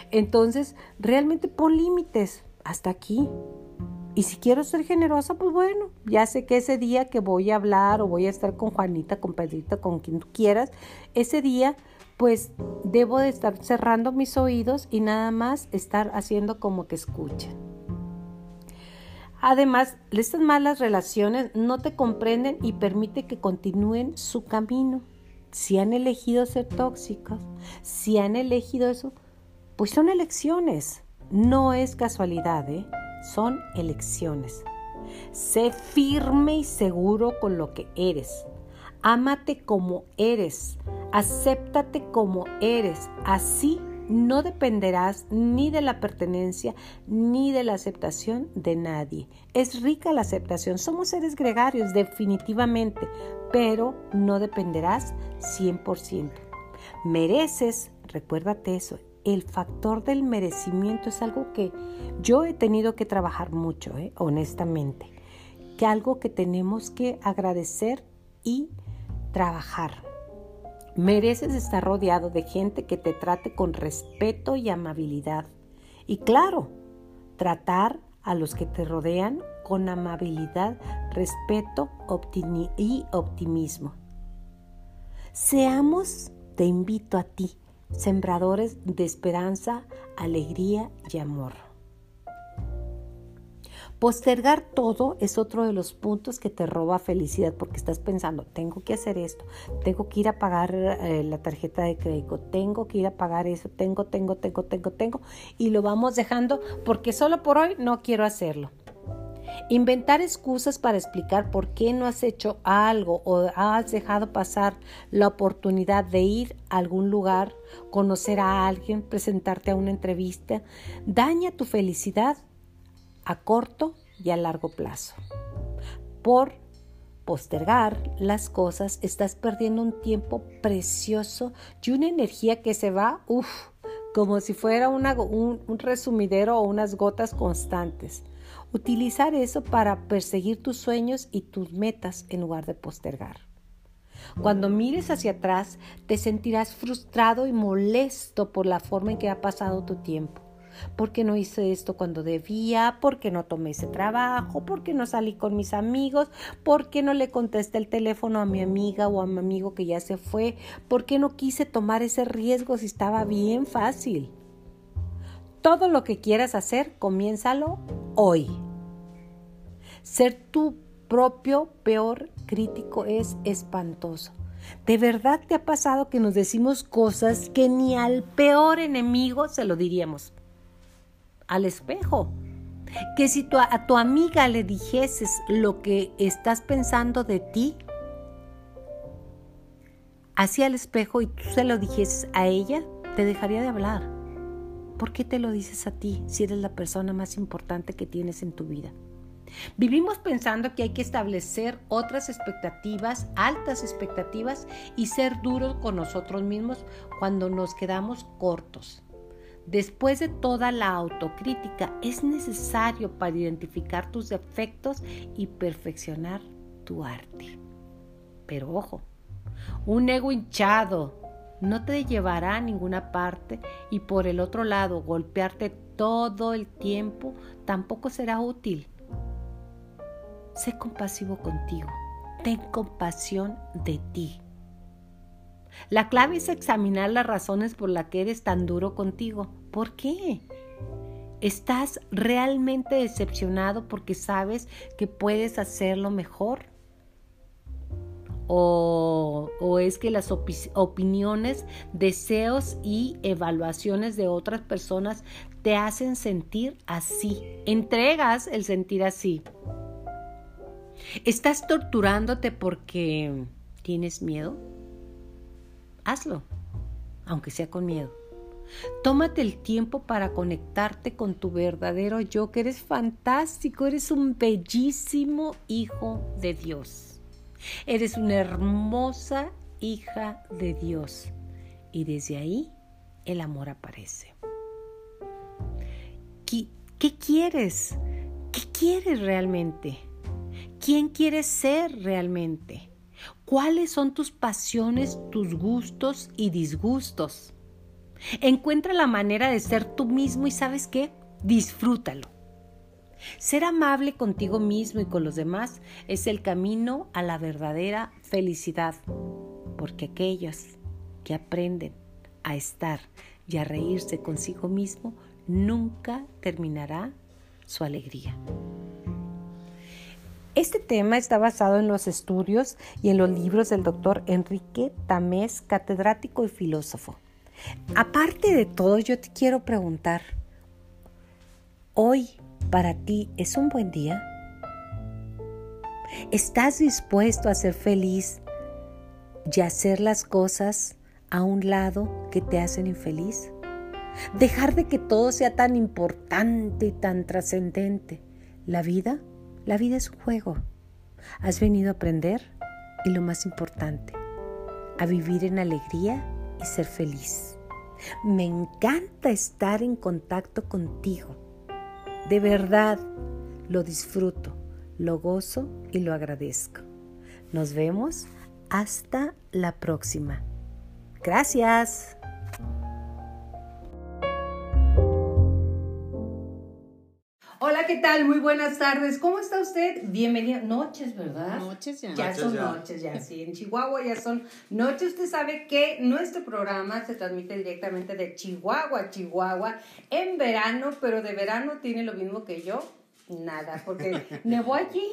Entonces, realmente pon límites hasta aquí. Y si quiero ser generosa, pues bueno, ya sé que ese día que voy a hablar o voy a estar con Juanita, con Pedrita, con quien tú quieras, ese día pues debo de estar cerrando mis oídos y nada más estar haciendo como que escucha. Además, estas malas relaciones no te comprenden y permite que continúen su camino. Si han elegido ser tóxicos, si han elegido eso, pues son elecciones. No es casualidad, ¿eh? son elecciones. Sé firme y seguro con lo que eres. Ámate como eres. Acéptate como eres. Así no dependerás ni de la pertenencia ni de la aceptación de nadie. Es rica la aceptación. Somos seres gregarios, definitivamente, pero no dependerás 100%. Mereces, recuérdate eso, el factor del merecimiento es algo que yo he tenido que trabajar mucho, ¿eh? honestamente, que algo que tenemos que agradecer y trabajar. Mereces estar rodeado de gente que te trate con respeto y amabilidad. Y claro, tratar a los que te rodean con amabilidad, respeto y optimismo. Seamos, te invito a ti, sembradores de esperanza, alegría y amor. Postergar todo es otro de los puntos que te roba felicidad porque estás pensando, tengo que hacer esto, tengo que ir a pagar eh, la tarjeta de crédito, tengo que ir a pagar eso, tengo, tengo, tengo, tengo, tengo, y lo vamos dejando porque solo por hoy no quiero hacerlo. Inventar excusas para explicar por qué no has hecho algo o has dejado pasar la oportunidad de ir a algún lugar, conocer a alguien, presentarte a una entrevista, daña tu felicidad a corto y a largo plazo. Por postergar las cosas, estás perdiendo un tiempo precioso y una energía que se va, uff, como si fuera un, un resumidero o unas gotas constantes. Utilizar eso para perseguir tus sueños y tus metas en lugar de postergar. Cuando mires hacia atrás, te sentirás frustrado y molesto por la forma en que ha pasado tu tiempo. ¿Por qué no hice esto cuando debía? ¿Por qué no tomé ese trabajo? ¿Por qué no salí con mis amigos? ¿Por qué no le contesté el teléfono a mi amiga o a mi amigo que ya se fue? ¿Por qué no quise tomar ese riesgo si estaba bien fácil? Todo lo que quieras hacer, comiénzalo hoy. Ser tu propio peor crítico es espantoso. ¿De verdad te ha pasado que nos decimos cosas que ni al peor enemigo se lo diríamos? Al espejo. Que si a tu amiga le dijeses lo que estás pensando de ti, así al espejo y tú se lo dijeses a ella, te dejaría de hablar. ¿Por qué te lo dices a ti si eres la persona más importante que tienes en tu vida? Vivimos pensando que hay que establecer otras expectativas, altas expectativas, y ser duros con nosotros mismos cuando nos quedamos cortos. Después de toda la autocrítica, es necesario para identificar tus defectos y perfeccionar tu arte. Pero ojo, un ego hinchado no te llevará a ninguna parte y por el otro lado golpearte todo el tiempo tampoco será útil. Sé compasivo contigo. Ten compasión de ti. La clave es examinar las razones por las que eres tan duro contigo. ¿Por qué? ¿Estás realmente decepcionado porque sabes que puedes hacerlo mejor? O, o, es que las opiniones, deseos y evaluaciones de otras personas te hacen sentir así. Entregas el sentir así. ¿Estás torturándote porque tienes miedo? Hazlo, aunque sea con miedo. Tómate el tiempo para conectarte con tu verdadero yo, que eres fantástico, eres un bellísimo hijo de Dios. Eres una hermosa hija de Dios. Y desde ahí el amor aparece. ¿Qué, qué quieres? ¿Qué quieres realmente? ¿Quién quieres ser realmente? ¿Cuáles son tus pasiones, tus gustos y disgustos? Encuentra la manera de ser tú mismo y sabes qué? Disfrútalo. Ser amable contigo mismo y con los demás es el camino a la verdadera felicidad, porque aquellos que aprenden a estar y a reírse consigo mismo nunca terminará su alegría. Este tema está basado en los estudios y en los libros del doctor Enrique Tamés, catedrático y filósofo. Aparte de todo, yo te quiero preguntar, ¿hoy para ti es un buen día? ¿Estás dispuesto a ser feliz y hacer las cosas a un lado que te hacen infeliz? Dejar de que todo sea tan importante y tan trascendente. La vida la vida es un juego. Has venido a aprender y lo más importante, a vivir en alegría y ser feliz. Me encanta estar en contacto contigo. De verdad, lo disfruto, lo gozo y lo agradezco. Nos vemos hasta la próxima. Gracias. Hola, ¿qué tal? Muy buenas tardes. ¿Cómo está usted? Bienvenida. Noches, ¿verdad? Noches ya. Ya son noches, ya, sí. En Chihuahua ya son noches. Usted sabe que nuestro programa se transmite directamente de Chihuahua a Chihuahua en verano, pero de verano tiene lo mismo que yo. Nada, porque nevó allí.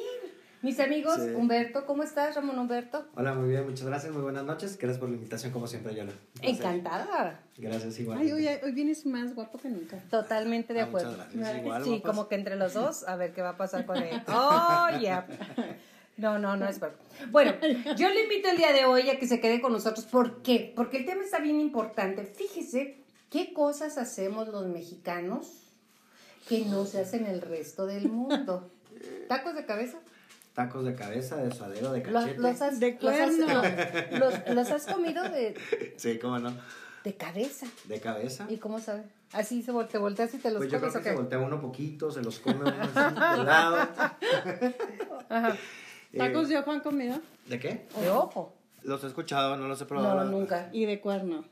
Mis amigos, Humberto, ¿cómo estás, Ramón Humberto? Hola, muy bien, muchas gracias, muy buenas noches. Gracias por la invitación, como siempre, Yola. Encantada. Gracias, igual. Ay, hoy, hoy, vienes más guapo que nunca. Totalmente de ah, acuerdo. Igual, sí, como que entre los dos, a ver qué va a pasar con él. ¡Oh, ya! No, no, no es verdad. Bueno, yo le invito el día de hoy a que se quede con nosotros. ¿Por qué? Porque el tema está bien importante. Fíjese qué cosas hacemos los mexicanos que no se hacen el resto del mundo. ¿Tacos de cabeza? Tacos de cabeza, de suadero, de Los, cachete. los has, De los has- cuerno. los- los has comido de, Sí, cómo no. de cabeza. De cabeza. ¿Y cómo sabe? Así se vol- te volteas y te los Pues yo creo comes que o se voltea uno poquito, se los come uno así, de lado. Ajá. ¿Tacos Eh, de ojo han comido? ¿De qué? De ojo. Los he escuchado, no los he probado. No, nunca. Y de cuerno.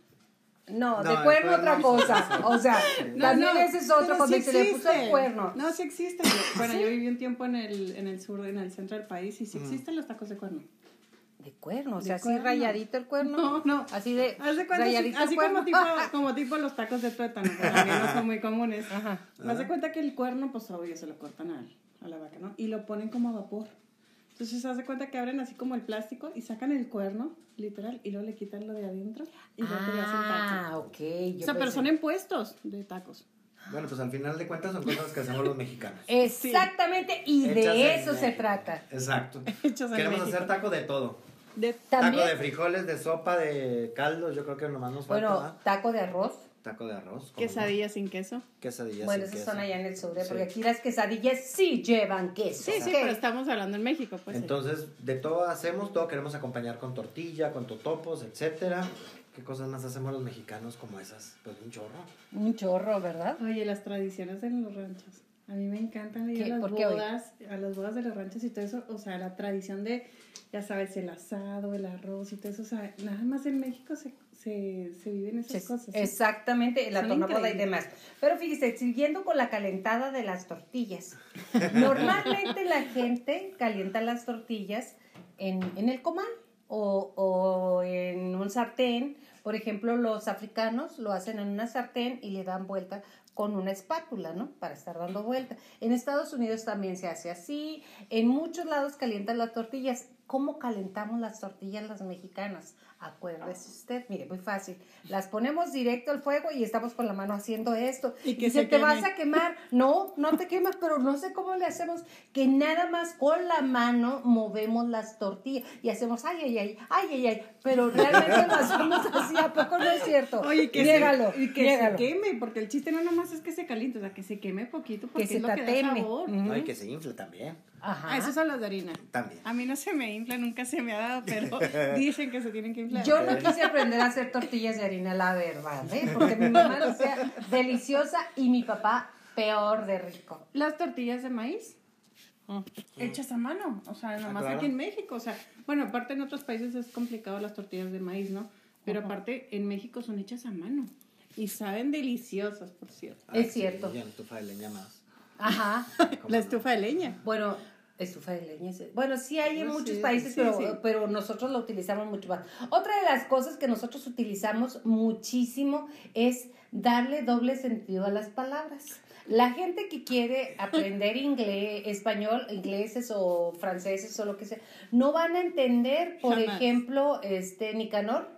No, No, de cuerno cuerno otra sí, cosa. sí, sí. O sea, también ese es otro pero cuando sí se le puso el cuerno. No, sí existe. Yo- Bueno, yo viví un tiempo en el, en el sur, en el centro del país, y sí existen los tacos de cuerno. De cuerno, o De sea, así cuerno. rayadito el cuerno. No, no. Así de Haz de cuenta, así, rayadito así cuerno. como, tipo, como tipo los tacos de tuétano, que también no son muy comunes. Ajá. Haz de cuenta que el cuerno, pues obvio, se lo cortan a, a la vaca, ¿no? Y lo ponen como a vapor. Entonces, haz de cuenta que abren así como el plástico y sacan el cuerno, literal, y luego le quitan lo de adentro y ya te lo hacen taco. Ah, ok. yo O sea, pero son en puestos de tacos. Bueno, pues al final de cuentas son cosas que hacemos los mexicanos. Exactamente, y Hechas de eso se trata. Exacto. Queremos México. hacer taco de todo. De También, Taco de frijoles, de sopa, de caldos, yo creo que nomás nos falta. bueno, ¿verdad? taco de arroz. Taco de arroz. ¿cómo no? quesadillas sin queso. Quesadillas. bueno, sin esos queso. son allá en el sur, ¿eh? Sí. porque aquí las quesadillas sí llevan queso. Sí, sí, pero estamos hablando en México, pues. Entonces, de todo hacemos, todo queremos acompañar con tortilla, con totopos, etcétera. ¿Qué cosas más hacemos los mexicanos como esas? Pues un chorro. Un chorro, ¿verdad? Oye, las tradiciones en los ranchos. A mí me encantan ir ¿Qué? a las bodas, a las bodas de los ranchos y todo eso. O sea, la tradición de, ya sabes, el asado, el arroz y todo eso. O sea, nada más en México se, se, se viven esas Sí, cosas. ¿sí? Exactamente, la tornaboda y demás. Pero fíjese, siguiendo con la calentada de las tortillas. Normalmente la gente calienta las tortillas en, en el comal o, o en un sartén. Por ejemplo, los africanos lo hacen en una sartén y le dan vuelta con una espátula, ¿no? Para estar dando vuelta. En Estados Unidos también se hace así. En muchos lados calientan las tortillas. ¿Cómo calentamos las tortillas las mexicanas? Acuérdese usted, mire, muy fácil. Las ponemos directo al fuego y estamos con la mano haciendo esto. Y que Dice, se te vas queme". a quemar. No, no te quemas, pero no sé cómo le hacemos. Que nada más con la mano movemos las tortillas y hacemos ay, ay, ay, ay, ay, ay. Pero realmente lo hacemos así, ¿a poco no es cierto? Oye, que, Niégalo, se, y que se queme, porque el chiste no nomás es que se caliente, o sea, que se queme poquito, porque Que se es lo que da sabor. Ujú. No, y que se infle también. Ajá. Ah, esos son los de harina. También. A mí no se me infla, nunca se me ha dado, pero dicen que se tienen que Yo no quise aprender a hacer tortillas de harina, la verdad, ¿eh? porque mi mamá lo hacía deliciosa y mi papá peor de rico. Las tortillas de maíz hechas a mano, o sea, nomás claro. aquí en México, o sea, bueno, aparte en otros países es complicado las tortillas de maíz, ¿no? Pero aparte en México son hechas a mano y saben deliciosas, por cierto. Es cierto. Y en estufa de leña más. Ajá. ¿Cómo La estufa de leña. Bueno, estufa de leña. Bueno, sí hay en Bueno, muchos sí, países, sí, pero, sí. pero nosotros lo utilizamos mucho más. Otra de las cosas que nosotros utilizamos muchísimo es darle doble sentido a las palabras. La gente que quiere aprender inglés, español, ingleses o franceses o lo que sea, no van a entender, por Jamás. ejemplo, este Nicanor,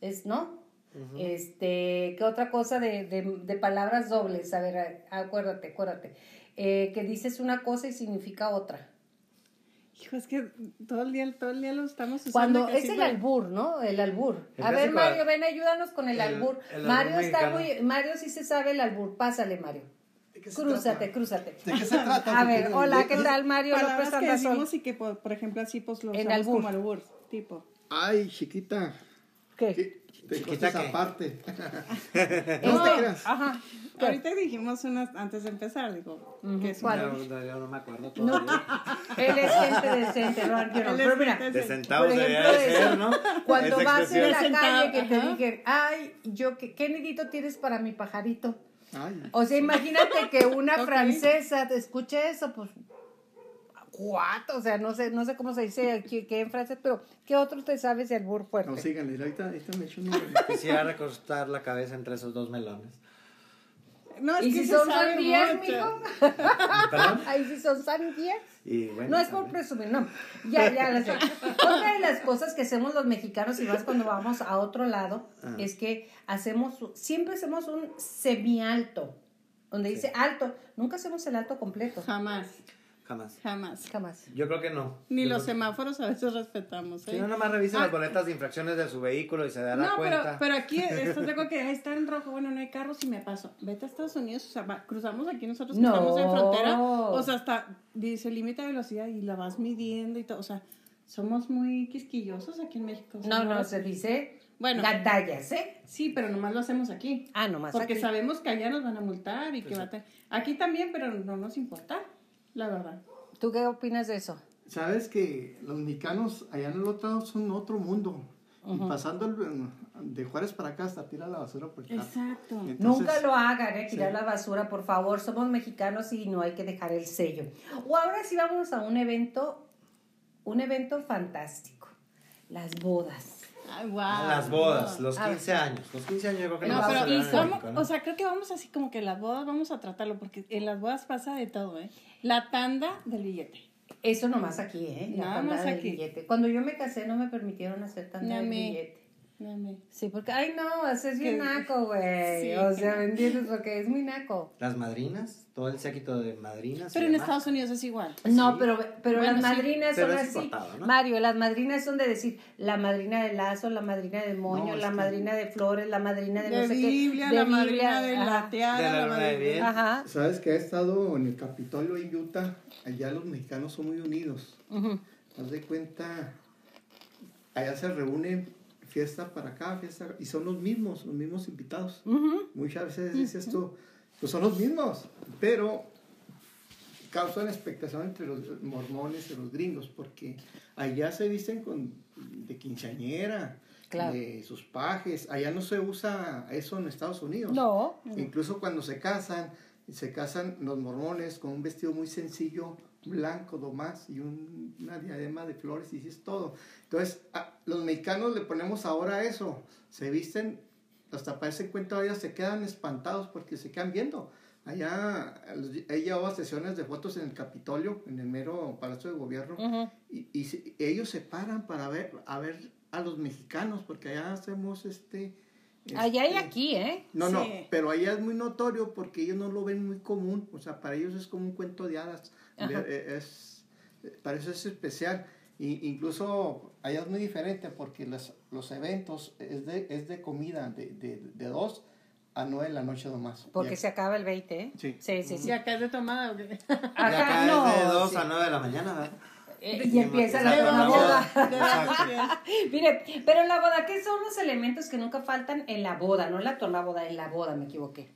es, ¿no? Este, ¿qué otra cosa de, de, de palabras dobles? A ver, acuérdate, acuérdate. Eh, que dices una cosa y significa otra. Hijo, es que todo el día, todo el día lo estamos usando. Cuando es el para- albur, ¿no? El albur. El A ver, Mario, ven, ayúdanos con el, el- albur. el albur Mario está mexicano. muy, Mario sí se sabe el albur. Pásale, Mario. ¿De qué se Crúzate, crúzate. ¿De qué se trata? A ver, hola, ¿qué tal, Mario Palabras López que decimos y que, por, por ejemplo, así pues lo usamos albur. como albur, tipo. Ay, chiquita. ¿Qué? ¿Qué? De Chiquita, aparte. No te creas. Ajá. ¿Qué? Ahorita dijimos unas antes de empezar, digo, que es ¿Cuál? No, no, yo no me acuerdo No, todavía. él es gente decente, no, yo no. Él es Pero mira, gente De debería ejemplo, de ser, ¿no? cuando Esa vas en la calle que te dije, ay, yo, ¿qué, qué nidito tienes para mi pajarito? Ay. O sea, imagínate que una francesa te escuche eso, pues, cuatro, o sea, no sé, no sé cómo se dice aquí, qué en francés, pero ¿qué otro te sabes de albur fuerte? No, síganle. Ahorita, ahorita me echo un Quisiera recostar la cabeza entre esos dos melones. No, es ¿Y que si son sandías, mijo? ¿Perdón? Ahí sí son sandías. Y bueno, No es por presumir, no. Ya, ya lo sé. Otra de las cosas que hacemos los mexicanos, y más cuando vamos a otro lado, Ah. es que hacemos, siempre hacemos un semialto, donde dice alto. Nunca hacemos el alto completo. Jamás. Jamás. Jamás. Jamás. Yo creo que no. Ni Yo los creo- semáforos a veces respetamos. Si ¿eh? no, nomás revisa Ah. las boletas de infracciones de su vehículo y se dará No, pero, cuenta. pero aquí estás de acuerdo que ahí está en rojo, bueno, no hay carros y me paso. Vete a Estados Unidos, o sea, va- cruzamos aquí nosotros que No. estamos en frontera, o sea, hasta dice límite de velocidad y la vas midiendo y todo, o sea, somos muy quisquillosos aquí en México. No, no, se dice Bueno. gandallas, ¿eh? Sí, pero nomás lo hacemos aquí. Ah, nomás Porque aquí. sabemos que allá nos van a multar y que va a tener... Aquí también, pero no nos importa, la verdad. ¿Tú qué opinas de eso? Sabes que los mexicanos allá en el otro lado son otro mundo. Y pasando el- de Juárez para acá hasta tirar la basura por acá. Exacto. Entonces, Nunca lo hagan, ¿eh? Tirar la basura, por favor. Somos mexicanos y no hay que dejar el sello. O ahora sí vamos a un evento, un evento fantástico. Las bodas. Ay, wow. Las bodas, los A ver. 15 años. Los 15 años yo creo que No, no, pero vamos- México, ¿no? o sea, creo que vamos así como que las bodas vamos a tratarlo, porque en las bodas pasa de todo, ¿eh? La tanda del billete. Eso nomás aquí, ¿eh? La Nada tanda más del aquí. billete. Cuando yo me casé no me permitieron hacer tanda del billete. Dame. Sí, porque, ay no, eso es bien naco, güey. Sí, o sea. ¿me entiendes? Porque es muy naco. Las madrinas, todo el séquito de madrinas. Pero en demás. Estados Unidos es igual. No, Sí. pero, pero Bueno, las sí, madrinas pero son así. importado, ¿no? Mario, las madrinas son de decir la madrina de lazo, la madrina de moño, No, la que- madrina de flores, la madrina de, De no sé Biblia, qué. la de madrina de ajá. la teada, De la la de madrina. Ajá. Sabes que he estado en el Capitolio en Utah. Allá los mexicanos son muy unidos. Ujú. Haz de cuenta, allá se reúnen fiesta para acá, fiesta, y son los mismos, los mismos invitados. Muchas veces dices tú, pues son los mismos, pero causan expectación entre los mormones y los gringos, porque allá se visten con, de quinceañera, Claro. de sus pajes, allá no se usa eso en Estados Unidos. No. Incluso cuando se casan, se casan los mormones con un vestido muy sencillo, blanco nomás, y un- una diadema de flores y es todo. Entonces, a los mexicanos le ponemos ahora eso, se visten, hasta parecen cuenta, ellas se quedan espantados porque se quedan viendo. Allá, ella llevaba sesiones de fotos en el Capitolio, en el mero Palacio de Gobierno, y, y se- ellos se paran para ver, a ver a los mexicanos, porque allá hacemos este... Allá y este- aquí, ¿eh? no, no, pero allá es muy notorio porque ellos no lo ven muy común, o sea, para ellos es como un cuento de hadas, es, eh, para eso es especial, y incluso allá es muy diferente porque los, los eventos es de, es de comida, de, de, de 2 a 9 de la noche nomás. Porque se acaba el 20, ¿eh? Sí. Sí, sí, sí. ¿Y acá es de tomada o qué? Y acá no, es de 2 sí. a 9 de la mañana, ¿verdad? Eh, y empieza la la dos, boda. dos. Mire, pero en la boda, ¿qué son los elementos que nunca faltan en la boda? No en la torna boda, en la boda, me equivoqué.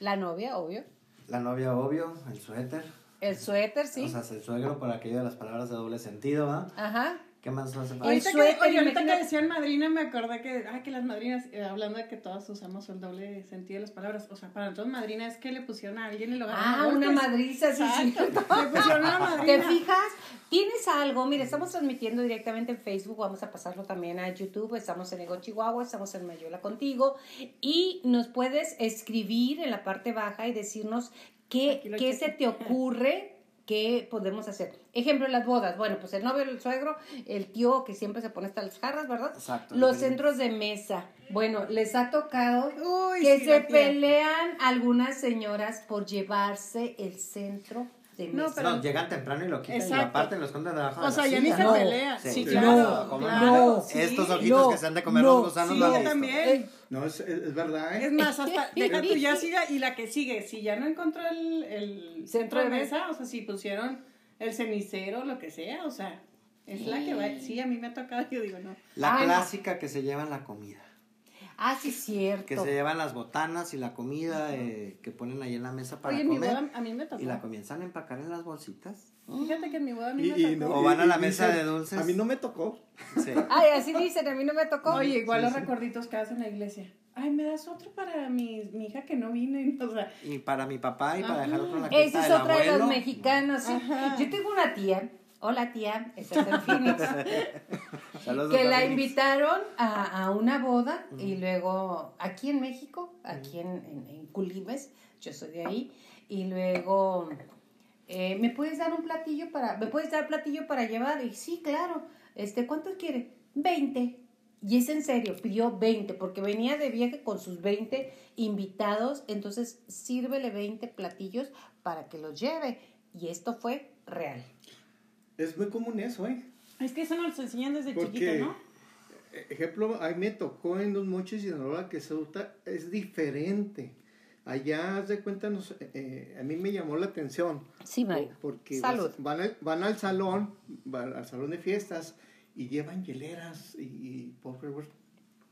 La novia, obvio. La novia, obvio, el suéter. El suéter, sí. O sea, el suegro por aquello de las palabras de doble sentido, ¿va? Ajá. ¿Qué más hace falta? El Ahorita que, suéter, oye, ahorita que decían madrina, me acordé que, ay, que las madrinas, eh, hablando de que todas usamos el doble sentido de las palabras, o sea, para nosotros madrina es que le pusieron a alguien el hogar. Ah, una madriza, sí, sí. Le pusieron una ¿Te madrina. fijas? ¿Tienes algo? Mire, estamos transmitiendo directamente en Facebook, vamos a pasarlo también a YouTube, estamos en Ego Chihuahua, estamos en Mayola contigo y nos puedes escribir en la parte baja y decirnos qué, qué se te ocurre que podemos hacer. Ejemplo, en las bodas, bueno, pues el novio, el suegro, el tío que siempre se pone hasta las jarras, ¿verdad? Exacto. Los centros de mesa. Bueno, les ha tocado Uy, que sí, se pelean algunas señoras por llevarse el centro de No, mesa. pero- No, llegan temprano y lo quitan y lo Exacto. aparten, lo esconden debajo de O sea, ya ni se No. pelea. Sí, Sí, claro, claro. ¿cómo claro, no? sí. Estos ojitos No, que se han de comer no, los gusanos Sí, yo también. Eh, No, es, es, es verdad, ¿eh? Es más, hasta deja tú ya siga y la que sigue, si ya no encontró el, el Centro de mesa, o sea, si pusieron el cenicero, lo que sea, o sea, es la que va. Sí, a mí me ha tocado, yo digo, no. La clásica que se llevan la comida. Ah, sí, cierto. Que se llevan las botanas y la comida eh, que ponen ahí en la mesa para Oye, en mi comer. boda a mí me tocó. Y la comienzan a empacar en las bolsitas. Fíjate que en mi boda a mí Y- me y tocó. no- O van a la y mesa de dulces. A mí no me tocó. Sí. Ay, así dicen, a mí no me tocó. Oye, igual Sí, los sí. recorditos que hacen en la iglesia. Ay, ¿me das otro para mi, mi hija que no vino? Y, o sea, Y para mi papá y para dejar otro en la Esa fiesta es otra de los mexicanos. Yo tengo una tía, hola tía, estás en Phoenix, Saludos que la Phoenix. invitaron a, a una boda y luego aquí en México, aquí en, en, en Culimes, yo soy de ahí, y luego, eh, ¿me puedes dar un platillo para, me puedes dar platillo para llevar? Y sí, claro, este, ¿cuántos quiere? 20. Y es en serio, pidió 20, porque venía de viaje con sus 20 invitados, entonces sírvele 20 platillos para que los lleve. Y esto fue real. Es muy común eso, ¿eh? Es que eso nos enseñan desde Porque, chiquito, ¿no? eh, ejemplo, a mí me tocó en Los Mochis y Sinaloa que Ceuta es diferente. Allá, haz de cuenta, nos- eh, eh, a mí me llamó la atención. Sí, Mario. por- Porque Salud. vas- van, al, van al salón, van al salón de fiestas y llevan hieleras y, y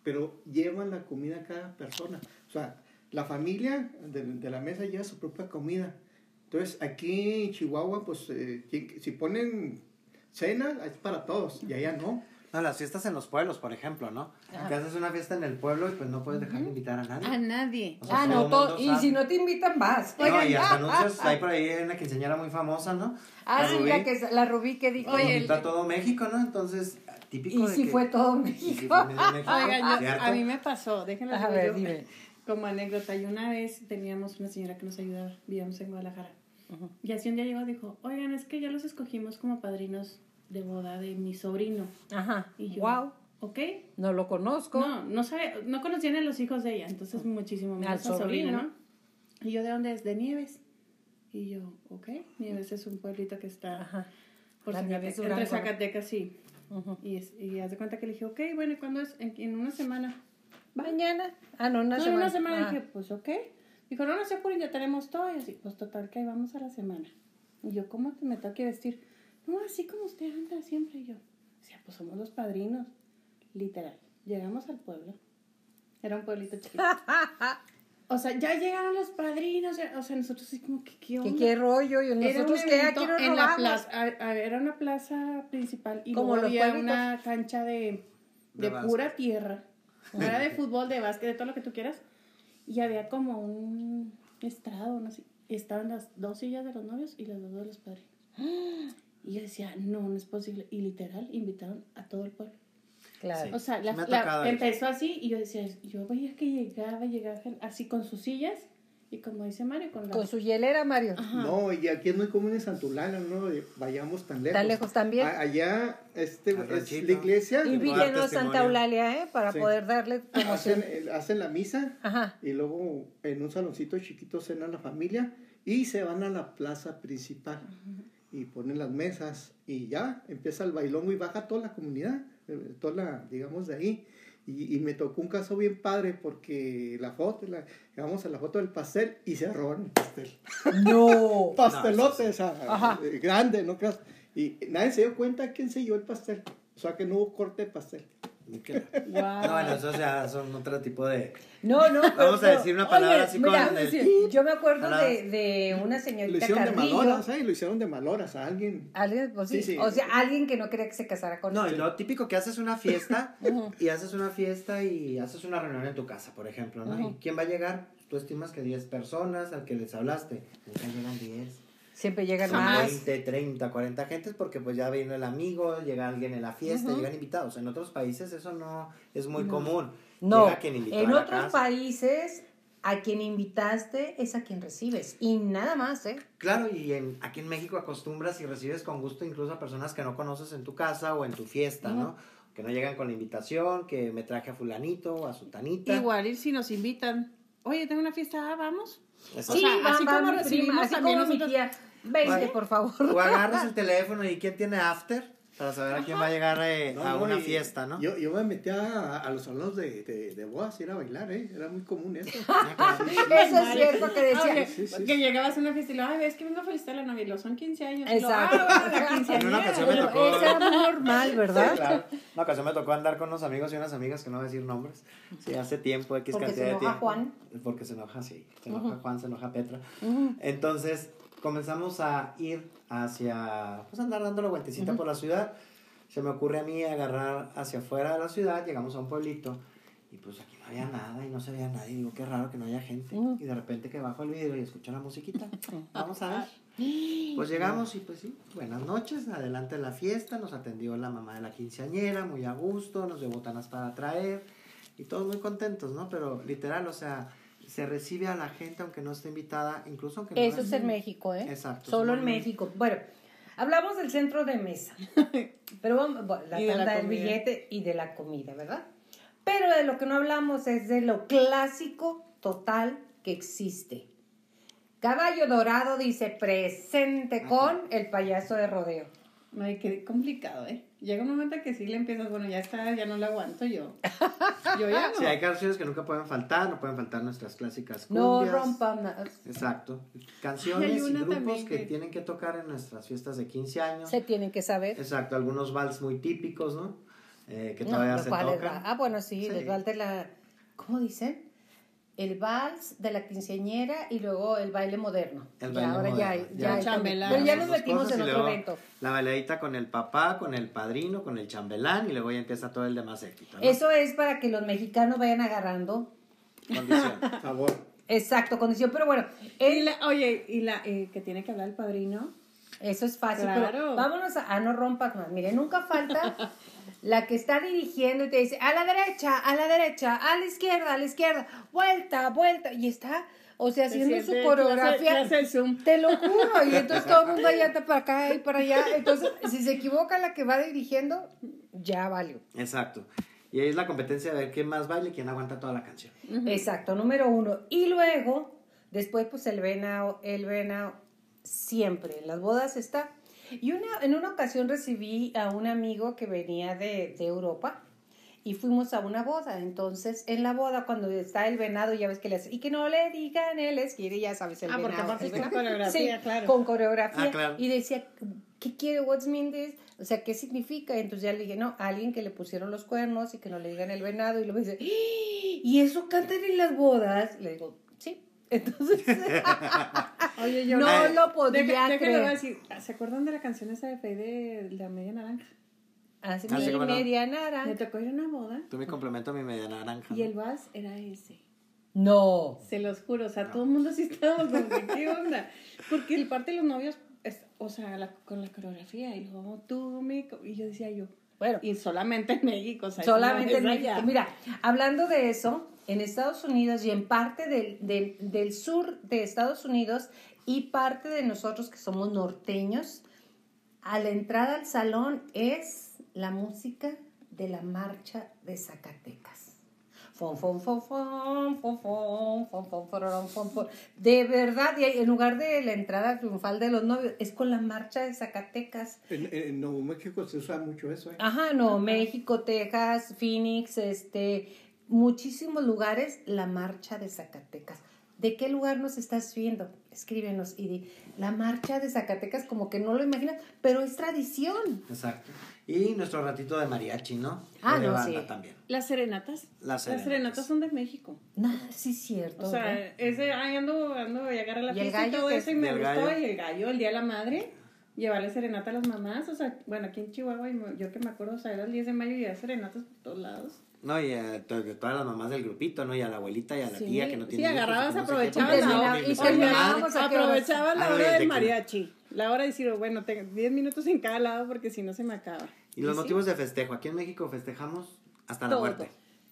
pero llevan la comida a cada persona. O sea, la familia de, de la mesa lleva su propia comida. Entonces, aquí en Chihuahua, pues, eh, si- si ponen cena, es para todos, y allá no. No, las fiestas en los pueblos, por ejemplo, ¿no? Que haces una fiesta en el pueblo y pues no puedes dejar de invitar a nadie. A nadie. O sea, Ah, no, el todo- y sabe. si no te invitan, vas. No, y hasta anuncios, hay por ahí una quinceañera muy famosa, ¿no? Ah, La sí, Rubí, la, que, la Rubí que dijo. Oye, invitó a todo México, ¿no? Entonces, típico y de si que- fue todo y si México. fue México, Oigan, yo- a mí me pasó, déjenme A ver, dime. Como anécdota, y una vez teníamos una señora que nos ayudaba, vivíamos en Guadalajara, y así un día llegó y dijo, oigan, es que ya los escogimos como padrinos de boda de mi sobrino, Ajá. y yo, wow. ¿ok? No lo conozco. No, no sabía, no conocían a los hijos de ella, entonces muchísimo menos al sobrino, sobrino. ¿no? Y yo, ¿de dónde es? De Nieves. Y yo, ok, Nieves es un pueblito que está Ajá. por Zacatecas, entre. Zacatecas, sí. Y, es- y haz de cuenta que le dije, ok, bueno, ¿y cuándo es? En, en una semana. Mañana. Ah, no, una no, semana. una semana Ah. dije, pues ok. Dijo, no, no sé, Purín, ya tenemos todo. Y así, pues total, que ahí vamos a la semana. Y yo, ¿cómo te me tengo que vestir? No, así como usted anda siempre. Y yo, decía, pues somos los padrinos. Literal. Llegamos al pueblo. Era un pueblito chiquito. o sea, ya llegaron los padrinos. ya- o sea, nosotros así como que, ¿qué ¿Qué, onda? qué rollo? Y nosotros qué aquí nos en la plaza, a- a- era una plaza principal y Como luego había pueblitos. una cancha de, De de pura tierra. Era de fútbol, de básquet, de todo lo que tú quieras. Y había como un estrado, no sé. Estaban las dos sillas de los novios y las dos de los padrinos. Y yo decía, no, no es posible. Y literal, invitaron a todo el pueblo. Claro. O sea, Sí la- la- empezó así y yo decía, yo veía que llegaba, llegaba así con sus sillas y como dice Mario, con la... Con su hielera, Mario. Ajá. No, y aquí es muy común en Santulana, no vayamos tan lejos. ¿Tan lejos también? A- allá, este, es la iglesia. Invítenos testimonio. Santa Eulalia, ¿eh? Para Sí. poder darle promoción. Hacen, el- hacen la misa Ajá. y luego en un saloncito chiquito cena la familia y se van a la plaza principal y ponen las mesas y ya empieza el bailongo y baja toda la comunidad, eh, toda la, digamos, de ahí. Y, y me tocó un caso bien padre porque la foto, la, llegamos a la foto del pastel y se roban el pastel. No. Pastelote, o sea, Ajá. eh, grande, ¿no creas? Y nadie se dio cuenta quién se llevó el pastel. O sea, que no hubo corte de pastel. No, bueno, eso ya son otro tipo de... No, no. Vamos a decir una palabra así con mira, el- Yo me acuerdo de, de una Lo señorita hicieron de maloras, ¿eh? Lo hicieron de maloras a alguien. Alguien, pues sí, Sí, sí. O sea, alguien que no quería que se casara con No, y lo típico que haces una fiesta y haces una fiesta y haces una reunión en tu casa, por ejemplo, ¿no? ¿Y quién va a llegar? Tú estimas que 10 personas al que les hablaste. Nunca llegan 10. Siempre llegan más. 20, 30, 40 gentes porque pues ya viene el amigo, llega alguien en la fiesta, llegan invitados. En otros países eso no es muy común. No, Llega quien en a otros casa. países a quien invitaste es a quien recibes. Y nada más, ¿eh? Claro, y en, aquí en México acostumbras y recibes con gusto incluso a personas que no conoces en tu casa o en tu fiesta, ¿no? Que no llegan con la invitación, que me traje a fulanito o a sutanita. Igual, y si nos invitan, oye, tengo una fiesta, ah, vamos. Eso O sí. sea, así como recibimos prima, así también como mi tía. Vente, Vale. por favor. O agarras el teléfono y quién tiene after para saber a quién va a llegar eh, No, a no, una y fiesta, ¿no? Yo, yo me metí a, a los salones de, de, de bodas y ir a bailar, ¿eh? Era muy común eso. Ah, Eso es cierto que decía. Oye, Sí, sí, que sí. llegabas a una fiesta y lo, ay, ves que vengo a felicitar a la novia, lo son 15 años. lo, Exacto. ah, bueno, la En quinceañera. una ocasión me Pero tocó. eso era normal, ¿verdad? Sí, claro. Una ocasión me tocó andar con unos amigos y unas amigas que no voy a decir nombres. Sí, hace tiempo, X Porque cantidad se de enoja tiempo. Juan. Porque se enoja, sí. Se enoja Juan, se enoja Petra. Entonces comenzamos a ir hacia, pues andar dando la vueltecita por la ciudad. Se me ocurre a mí agarrar hacia afuera de la ciudad, llegamos a un pueblito y pues aquí no había nada y no se veía nadie. Digo, qué raro que no haya gente. Y de repente que bajo el vidrio y escucho la musiquita. Vamos a ver. Pues llegamos y pues sí, buenas noches, adelante la fiesta, nos atendió la mamá de la quinceañera, muy a gusto, nos dio botanas para traer y todos muy contentos, ¿no? Pero literal, o sea, se recibe a la gente aunque no esté invitada, incluso aunque no Eso es en México, ¿eh? Exacto, Solo en México. Bueno, hablamos del centro de mesa. Pero vamos, bueno, la Y de la tanda del comida. billete y de la comida, ¿verdad? Pero de lo que no hablamos es de lo clásico total que existe. Caballo dorado dice presente con el payaso de rodeo. Ay, qué complicado, ¿eh? Llega un momento que sí le empiezas, bueno, ya está, ya no lo aguanto yo. Yo ya no. Sí, hay canciones que nunca pueden faltar, no pueden faltar nuestras clásicas No cumbias. rompan más. Exacto. Canciones y grupos que... que- tienen que tocar en nuestras fiestas de 15 años. Se tienen que saber. Exacto, algunos vals muy típicos, ¿no? Eh, que No, todavía los se tocan. Ah, bueno, sí, Sí. el vals de la. ¿Cómo dicen? El vals de la quinceañera y luego el baile moderno. El Y baile ahora ya hay. moderno, Ya ya. hay Chambelán. Pero ya nos metimos en otro evento. La bailadita con el papá, con el padrino, con el chambelán y luego ya empieza todo el demás éxito. ¿no? Eso es para que los mexicanos vayan agarrando. Condición. Favor. Exacto, condición. Pero bueno, Y el- la, oye, y la eh, que tiene que hablar el padrino. eso es fácil. Claro. Pero vámonos a, a no rompas más. Mire, nunca falta la que está dirigiendo y te dice a la derecha, a la derecha, a la izquierda, a la izquierda, vuelta, vuelta. Y está, o sea, Se haciendo su coreografía. zoom. Te lo juro. Y entonces todo el mundo allá está para acá y para allá. Entonces, si se equivoca la que va dirigiendo, ya valió. Exacto. Y ahí es la competencia de ver quién más baila y quién aguanta toda la canción. Exacto, número uno. Y luego, después, pues el venado, el venado, siempre. En las bodas está. Y una, en una ocasión recibí a un amigo que venía de, de Europa y fuimos a una boda. Entonces, en la boda, cuando está el venado, ya ves que le hace, y que no le digan él es quiere, ya sabes, el Ah, porque venado. aparte el es con venado. coreografía, Sí, claro. Con coreografía. Ah, claro. Y decía, ¿qué quiere? What's mean this? O sea, ¿qué significa? Entonces ya le dije, no, alguien que le pusieron los cuernos y que no le digan el venado. Y luego dice, "¡Ah! ¿y eso cantan en las bodas? Le digo, sí. Entonces, Oye, yo no lo podía a creer. decir, ¿se acuerdan de la canción esa de Fey de la media naranja? Así Ah, sí, mi cómo no. media Me naranja. tocó ir a una boda Tú me complemento mi media naranja. y el vals era ese. No. Se los juro, o sea, todo el mundo sí estábamos como ¿qué onda? Porque el parte de los novios, es, o sea, la- con la coreografía, y luego tú me... Y yo decía yo, Bueno, y solamente en México, o sea, eso solamente en México. Mira, hablando de eso, en Estados Unidos y en parte del, del, del, sur de Estados Unidos y parte de nosotros que somos norteños, a la entrada al salón es la música de la marcha de Zacatecas. De verdad, y en lugar de la entrada triunfal de los novios, es con la marcha de Zacatecas. En, en Nuevo México se usa mucho eso. ¿eh? Ajá, Nuevo México, Texas, Phoenix, este, muchísimos lugares, la marcha de Zacatecas. ¿De qué lugar nos estás viendo? Escríbenos y di, la marcha de Zacatecas como que no lo imaginas, pero es tradición. Exacto. Y nuestro ratito de mariachi, ¿no? Ah, de no, banda sí. también. Las serenatas. Las serenatas. serenatas son de México. Nada, sí es cierto. O sea, ¿verdad? es de, ay, ando, ando, y agarra la ¿Y el fiesta y gallo todo eso, es? y me ¿Y el gustó, gallo? y el gallo, el día de la madre, llevarle serenata a las mamás, o sea, bueno, aquí en Chihuahua, yo que me acuerdo, o sea, era el 10 de mayo y había serenatas por todos lados. No, y a de todas las mamás del grupito, ¿no? Y a la abuelita y a la Sí, tía que no sí, tiene hijos, agarrabas, que no aprovechabas porque la no, hora- y terminábamos madre. ¿a qué horas? aprovechaba la hora del mariachi. La hora de decir, bueno, tengo 10 minutos en cada lado porque si no se me acaba. Y los sí. motivos de festejo. Aquí en México festejamos hasta la Todo. muerte.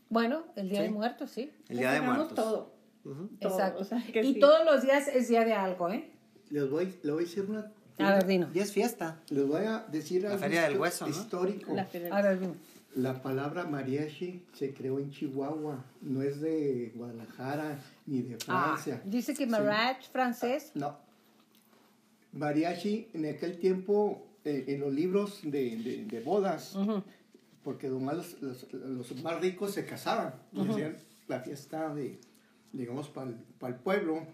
Bueno, el Día Sí. de Muertos, sí. El Día de Muertos. todo. Ujú. todo, Exacto. o sea, y sí. todos los días es día de algo, ¿eh? Les voy, les voy a decir una... A ver, dino. Y es fiesta. Les voy a decir La algo Feria del Hueso, ¿no? histórico. La feria- A ver, dino. La palabra mariachi se creó en Chihuahua, no es de Guadalajara ni de Ah, Francia. dice que Sí. mariachi francés. No. Mariachi en aquel tiempo, eh, en los libros de, de- de bodas, porque nomás los, los- los más ricos se casaban y hacían la fiesta de, digamos, para el pueblo.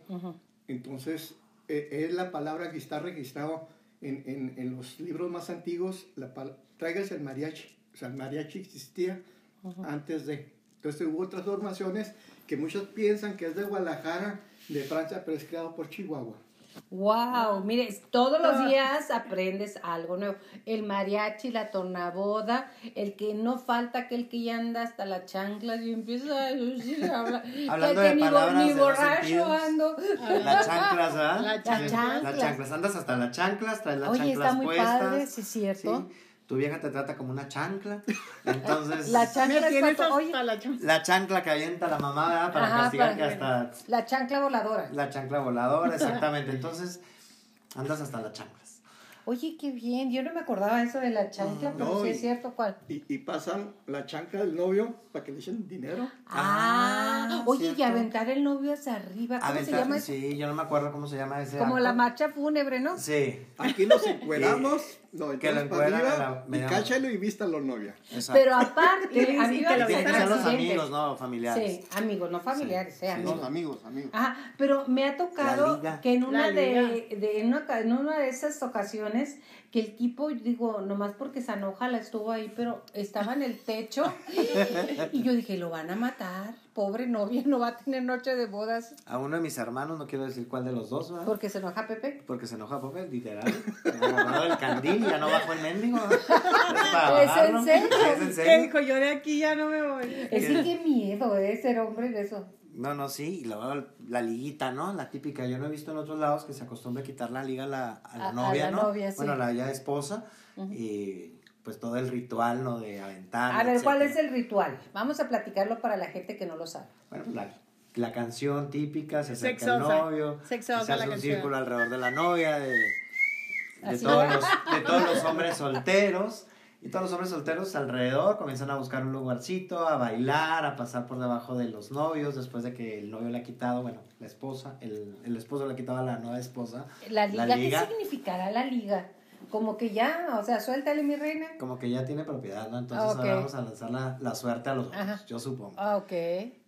Entonces, eh, es la palabra que está registrado en, en- en los libros más antiguos, la traigas el mariachi. O sea, el mariachi existía antes de... Entonces hubo otras formaciones que muchos piensan que es de Guadalajara, de Francia, pero es creado por Chihuahua. Wow, mire, todos los Ah. días aprendes algo nuevo. El mariachi, la tornaboda, el que no falta aquel que ya anda hasta la chancla y empieza a sí, habla- Hablando de palabras ni borracho ando. Las chanclas, ¿verdad? La Las chancla. chanclas. Las chanclas. Andas hasta las chanclas, traes las Oye, chanclas está muy puestas. padre, sí es cierto. Sí. Tu vieja te trata como una chancla. Entonces, La chancla es tienes cuando- oye, hasta la chancla. la chancla que avienta la mamá, ¿verdad? Para Ajá, castigar para- que hasta la chancla voladora. la chancla voladora, exactamente. Entonces, andas hasta las chanclas. Oye, qué bien. Yo no me acordaba eso de la chancla, pero No, sí y- es cierto cuál. Y, y pasan la chancla del novio para que le echen dinero. Ah, Ah, oye, y aventar el novio hacia arriba. ¿Cómo se Aventar- llama eso? Sí, yo no me acuerdo cómo se llama ese Como la marcha fúnebre, ¿no? Sí, Aquí nos encueramos, nos Que lo la y cáchalo y vístalo novia. exacto. Pero aparte, a mí que lo Tienen que ser los amigos, no familiares. Sí, amigos, no familiares, eh, Sí, amigos. los amigos, amigos. Ajá, pero me ha tocado que en una de, de- en, una, en una de esas ocasiones que el tipo, digo, nomás porque se enoja la estuvo ahí, pero estaba en el techo y yo dije, lo van a matar, pobre novia, no va a tener noche de bodas A uno de mis hermanos, no quiero decir cuál de los dos, ¿verdad? porque se enoja Pepe. Porque se enoja Pepe, literal. Me el candil ya no bajó el mendigo. Es, para ¿Es bajarlo. en serio? Es en Que serio. dijo, yo de aquí ya no me voy. Es que qué miedo, ¿eh? Ser hombre de eso. No, no, sí. Y luego la liguita, ¿no? La típica. Yo no he visto en otros lados que se acostumbre a quitar la liga a la, a la A- a novia, la ¿no? novia, sí. Bueno, la ya esposa. Y pues todo el ritual, ¿no? De aventar. A ver, ¿cuál es el ritual? Vamos a platicarlo para la gente que no lo sabe. Bueno, pues, la, la canción típica, se acerca el novio. Sexosa se hace un canción. círculo alrededor de la novia, de, de, todos los, de todos los hombres solteros. Y todos los hombres solteros alrededor comienzan a buscar un lugarcito, a bailar, a pasar por debajo de los novios, después de que el novio le ha quitado, bueno, la esposa, el, el esposo le ha quitado a la nueva esposa. La liga, ¿qué significará la liga? Como que ya, o sea, suéltale mi reina. como que ya tiene propiedad, ¿no? Entonces Ah, ahora vamos a lanzar la, la suerte a los dos, yo supongo. Ah, ok.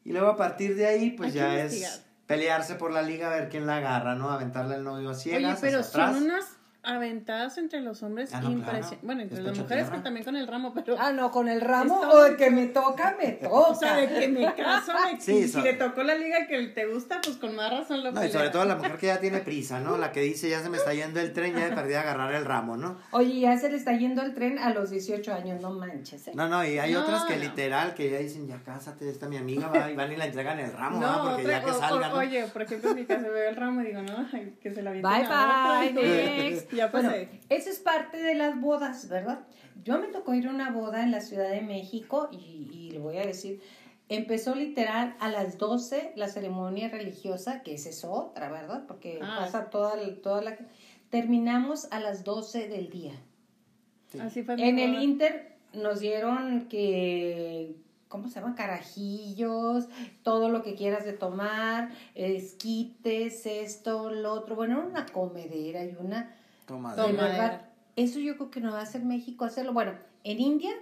Y luego a partir de ahí, pues ya es pelearse por la liga, a ver quién la agarra, ¿no? Aventarle al novio a ciegas, Oye, pero son unas aventadas entre los hombres Ah, no, impresionantes. claro. Bueno, entre las mujeres tierra. pero también con el ramo, pero... Ah, no, con el ramo Esto- o el que me toca, me toca. o sea, de que me caso, de que Sí, si le tocó la liga que te gusta, pues con más razón lo No, y sobre todo la mujer que ya tiene prisa, ¿no? La que dice, ya se me está yendo el tren, ya de perdida agarrar el ramo, ¿no? Oye, ya se le está yendo el tren a los 18 años, no manches. ¿eh? No, no, y hay No, otras que no. literal, que ya dicen, ya cásate, esta mi amiga, va, y van y la entregan el ramo. No, Porque otra- ya que o- salga, o- ¿no? Oye, por ejemplo, en mi caso veo el ramo y digo, no, que se la aviente Bye, bye, next. Ya Bueno, pasé. eso es parte de las bodas, ¿verdad? Yo me tocó ir a una boda en la Ciudad de México y, y le voy a decir, empezó literal a las 12 la ceremonia religiosa, que esa es otra, ¿verdad? Porque Ah. pasa toda, toda la... Terminamos a las 12 del día. Así fue mi En el. Inter nos dieron que, ¿cómo se llama? Carajillos, todo lo que quieras de tomar, esquites, esto, lo otro. Bueno, era una comedera y una... Toma, De verdad, eso yo creo que no va a hacer México hacerlo. Bueno, en India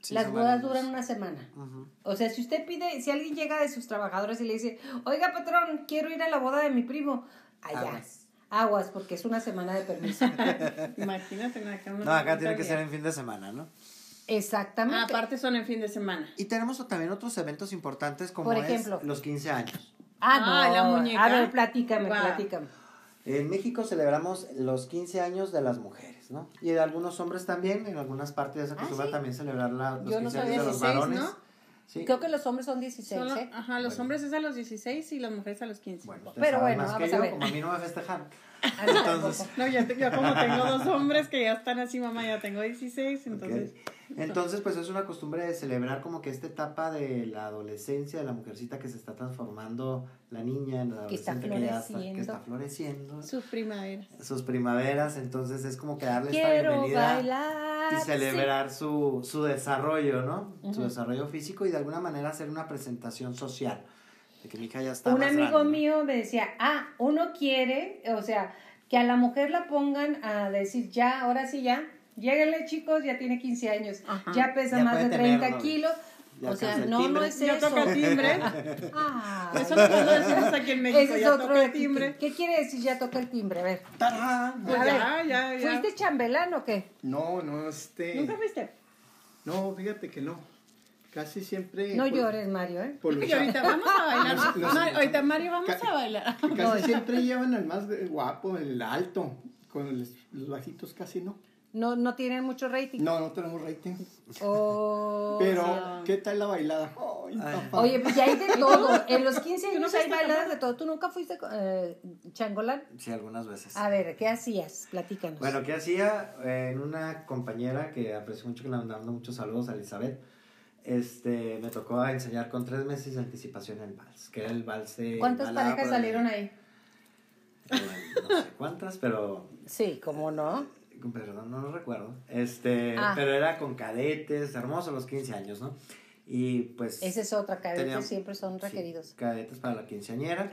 Sí, las bodas duran una semana. O sea, si usted pide, si alguien llega de sus trabajadores y le dice, oiga patrón, quiero ir a la boda de mi primo, allá. Aguas. Aguas, porque es una semana de permiso. Imagínate, no, acá, No, no tiene que ser en fin de semana, ¿no? Exactamente. Ah, aparte son en fin de semana. Y tenemos también otros eventos importantes como Por es ejemplo. los 15 años. Ah, no. Ah, la muñeca. A ver, platícame, platícame. En México celebramos los 15 años de las mujeres, ¿no? Y de algunos hombres también, en algunas partes se acostumbra Ah, ¿sí? también celebrar la- los Yo no 15 años de los 16, varones. ¿no? Sí. Creo que los hombres son 16, Solo- ¿eh? ajá, los Bueno. hombres es a los 16 y las mujeres a los 15. Bueno, Pero bueno, más que vamos a yo, ver. como a mí no me festejaron. A mí Entonces. No, yo, te- yo como tengo dos hombres que ya están así, mamá, ya tengo 16, entonces... Entonces, pues es una costumbre de celebrar como que esta etapa de la adolescencia, de la mujercita que se está transformando, la niña en la Que está adolescente que ya está, que floreciendo. está floreciendo, Sus primaveras. sus primaveras, entonces es como que darle esta bienvenida bailar. y celebrar su, su desarrollo, ¿no? Su desarrollo físico y de alguna manera hacer una presentación social. De que mi hija ya está Un más amigo grande, ¿no? mío me decía, ah, uno quiere, o sea, que a la mujer la pongan a decir, ya, ahora sí, ya, lléguenle chicos, ya tiene 15 años, Ajá. ya pesa Ya más de tener 30 novio. kilos. Ya o sea, no, no es Ya eso. toca timbre. Ah, Eso no lo decimos aquí en México, ese es ya otro toca de el timbre. ¿Qué quiere decir ya toca el timbre? A ver. ¡Tarán! Pues A ya, ver, ya, ya. ¿Fuiste chambelán o qué? No, no, este. ¿Nunca fuiste? No, fíjate que no. Casi siempre. No por- llores, Mario, ¿eh? por ahorita vamos a bailar. Los- los- Mar- ahorita Mario vamos a bailar. Casi siempre llevan al más guapo, el alto. Con los, los bajitos casi no. No, no tienen mucho rating. No, no tenemos rating. Oh, Pero, no. ¿qué tal la bailada? Oye, pues ya hay de todo. En los 15 ¿Tú no años hay bailadas de todo. ¿Tú nunca fuiste eh, changolán? Sí, algunas veces. A ver, ¿qué hacías? Platícanos. Bueno, ¿qué hacía? Eh, En una compañera que aprecio mucho, que le mando muchos saludos a Elizabeth, este, me tocó enseñar con tres meses de anticipación el vals, que era el vals de... ¿Cuántas parejas salieron ahí? No sé cuántas, pero Sí, ¿cómo no? perdón, no lo recuerdo. Este, Ah. pero era con cadetes, hermosos los 15 años, ¿no? Y pues. Esa es otra, cadetes tenía- siempre son sí, requeridos. cadetes para la quinceañera.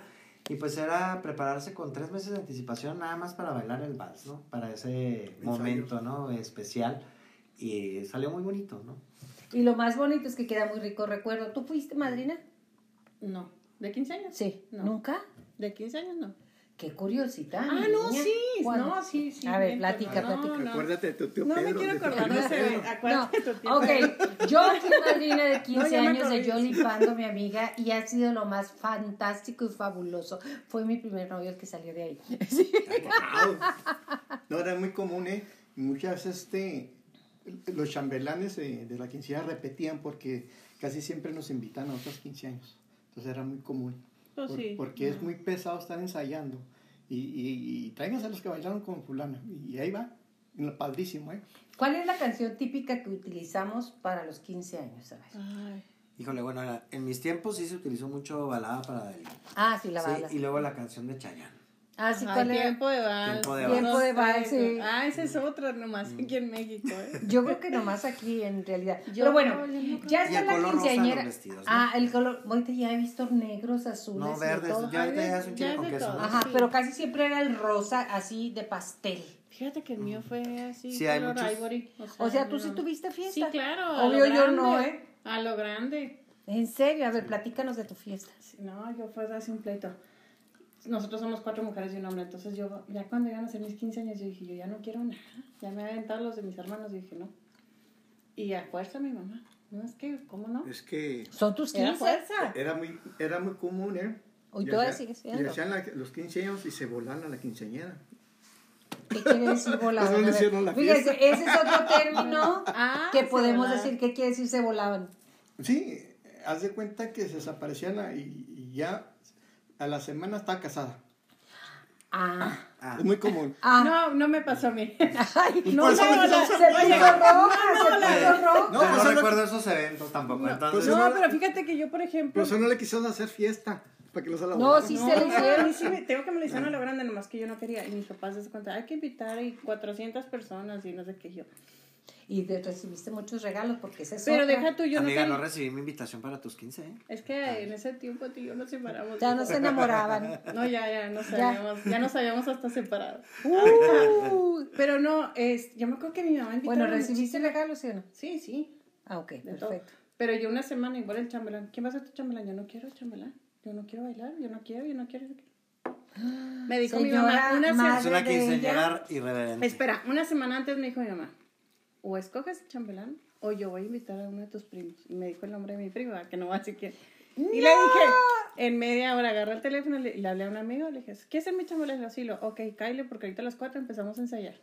Y pues era prepararse con tres meses de anticipación nada más para bailar el vals, ¿no? Para ese momento, ¿no? Especial. Y salió muy bonito, ¿no? Y lo más bonito es que queda muy rico recuerdo. ¿Tú fuiste madrina? No. ¿De 15 años? Sí. No. ¿Nunca? ¿De 15 años no? Qué curiosita. Ah, no, niña. sí, ¿Cuándo? no, sí, sí. A ver, bien, platica, no, platica. no. Acuérdate de tu tío No Pedro. me quiero acordar, no Pedro. No, acuérdate de tu tío. ok, yo fui madrina de 15 No, ya me años de. Jolly Pando, mi amiga, y ha sido lo más fantástico y fabuloso. Fue mi primer novio el que salió de ahí. Wow. No, era muy común, ¿eh? Muchas, este, los chambelanes de, de la quinceañera repetían porque casi siempre nos invitan a otros 15 años. Entonces era muy común. Por- sí. Porque es muy pesado estar ensayando. Y, y, y tráiganse a los que bailaron con fulana. Y ahí va. Padrísimo, ¿eh? ¿Cuál es la canción típica que utilizamos para los 15 años, sabes? Ay, Híjole, bueno, en mis tiempos sí se utilizó mucho balada para Delhi. Ah, sí, la Sí, bala. y luego la canción de Chayanne. Ah, sí, Ajá, tiempo de vals. Tiempo de vals. Tiempo de vals, sí. Ah, ese es otro nomás Mm. aquí en México, ¿eh? Yo creo que nomás aquí en realidad. Yo- Pero bueno, no ya está la color quinceañera. los vestidos, ¿no? Ah, el color. Ahorita ya he visto negros, azules. No, verdes, todo. ya ya es un Ya con queso. Ajá, Sí. pero casi siempre era el rosa así de pastel. Fíjate que el mío fue así, Sí, hay color muchos- ivory. O sea, tú sí tuviste fiesta. Sí, claro. Obvio yo no, ¿eh? A lo grande. En serio, a ver, platícanos de tu fiesta. No, yo fue así un pleito. Nosotros somos cuatro mujeres y un hombre, entonces yo, ya cuando iban a ser mis 15 años, yo dije, yo ya no quiero nada. Ya me había aventado los de mis hermanos y dije, no. Y a fuerza mi mamá. No, es que, ¿cómo no? Es que Son tus Era 15. fuerza. era muy, era muy común, ¿eh? Hoy Y todavía sigue siendo. Y hacían la- los 15 años y se volaban a la quinceañera. ¿Qué quiere decir volaban? Pues no le A ver, hicieron la Fíjese, ese es otro término Ah, que podemos decir. ¿Qué quiere decir se volaban? Sí, haz de cuenta que se desaparecían y ya a la semana está casada. Ah. Ah, Es muy común. Ah. No, no me pasó a mí. Ay, Pues no, no- puso roja, se puso roja. No, yo no pues, recuerdo esos eventos tampoco. entonces, pues, No, pero fíjate que yo, por ejemplo... Pero eso no le quisieron hacer fiesta para que los la No, sí No, se le hicieron. a mí sí me, tengo que me lo hicieron a lo grande, nomás que yo no quería. Y mis papás se cuenta, hay que invitar a 400 personas y no sé qué yo. Y de- recibiste muchos regalos porque ese es Pero otra. deja tú, yo amiga, no no quería. recibí mi invitación para tus 15, ¿eh? Es que en ese tiempo tú y yo nos separamos. Ya no se enamoraban. No, ya, ya nos Ya. habíamos, ya nos habíamos hasta separado. Uh, Pero no, es, yo me acuerdo que mi mamá invitó bueno, a ¿recibiste regalos, sí o no? Sí, sí, Ah, ok, de todo. perfecto. Pero yo una semana igual el chambelán. ¿Quién va a ser tu chambelán? Yo no quiero chambelán. Yo no quiero bailar, yo no quiero, yo no quiero. yo no quiero. Me dijo mi Señora mamá una Es madre una irreverente. Espera, una semana antes me dijo mi mamá, o escoges el chambelán o yo voy a invitar a uno de tus primos. Y me dijo el nombre de mi prima, que no va a decir quién. Y le dije, en media hora agarré el teléfono y le, hablé a un amigo, le dije, ¿qué es mi chambelán? Le digo, ok, Kyle, porque ahorita a las cuatro empezamos a ensayar.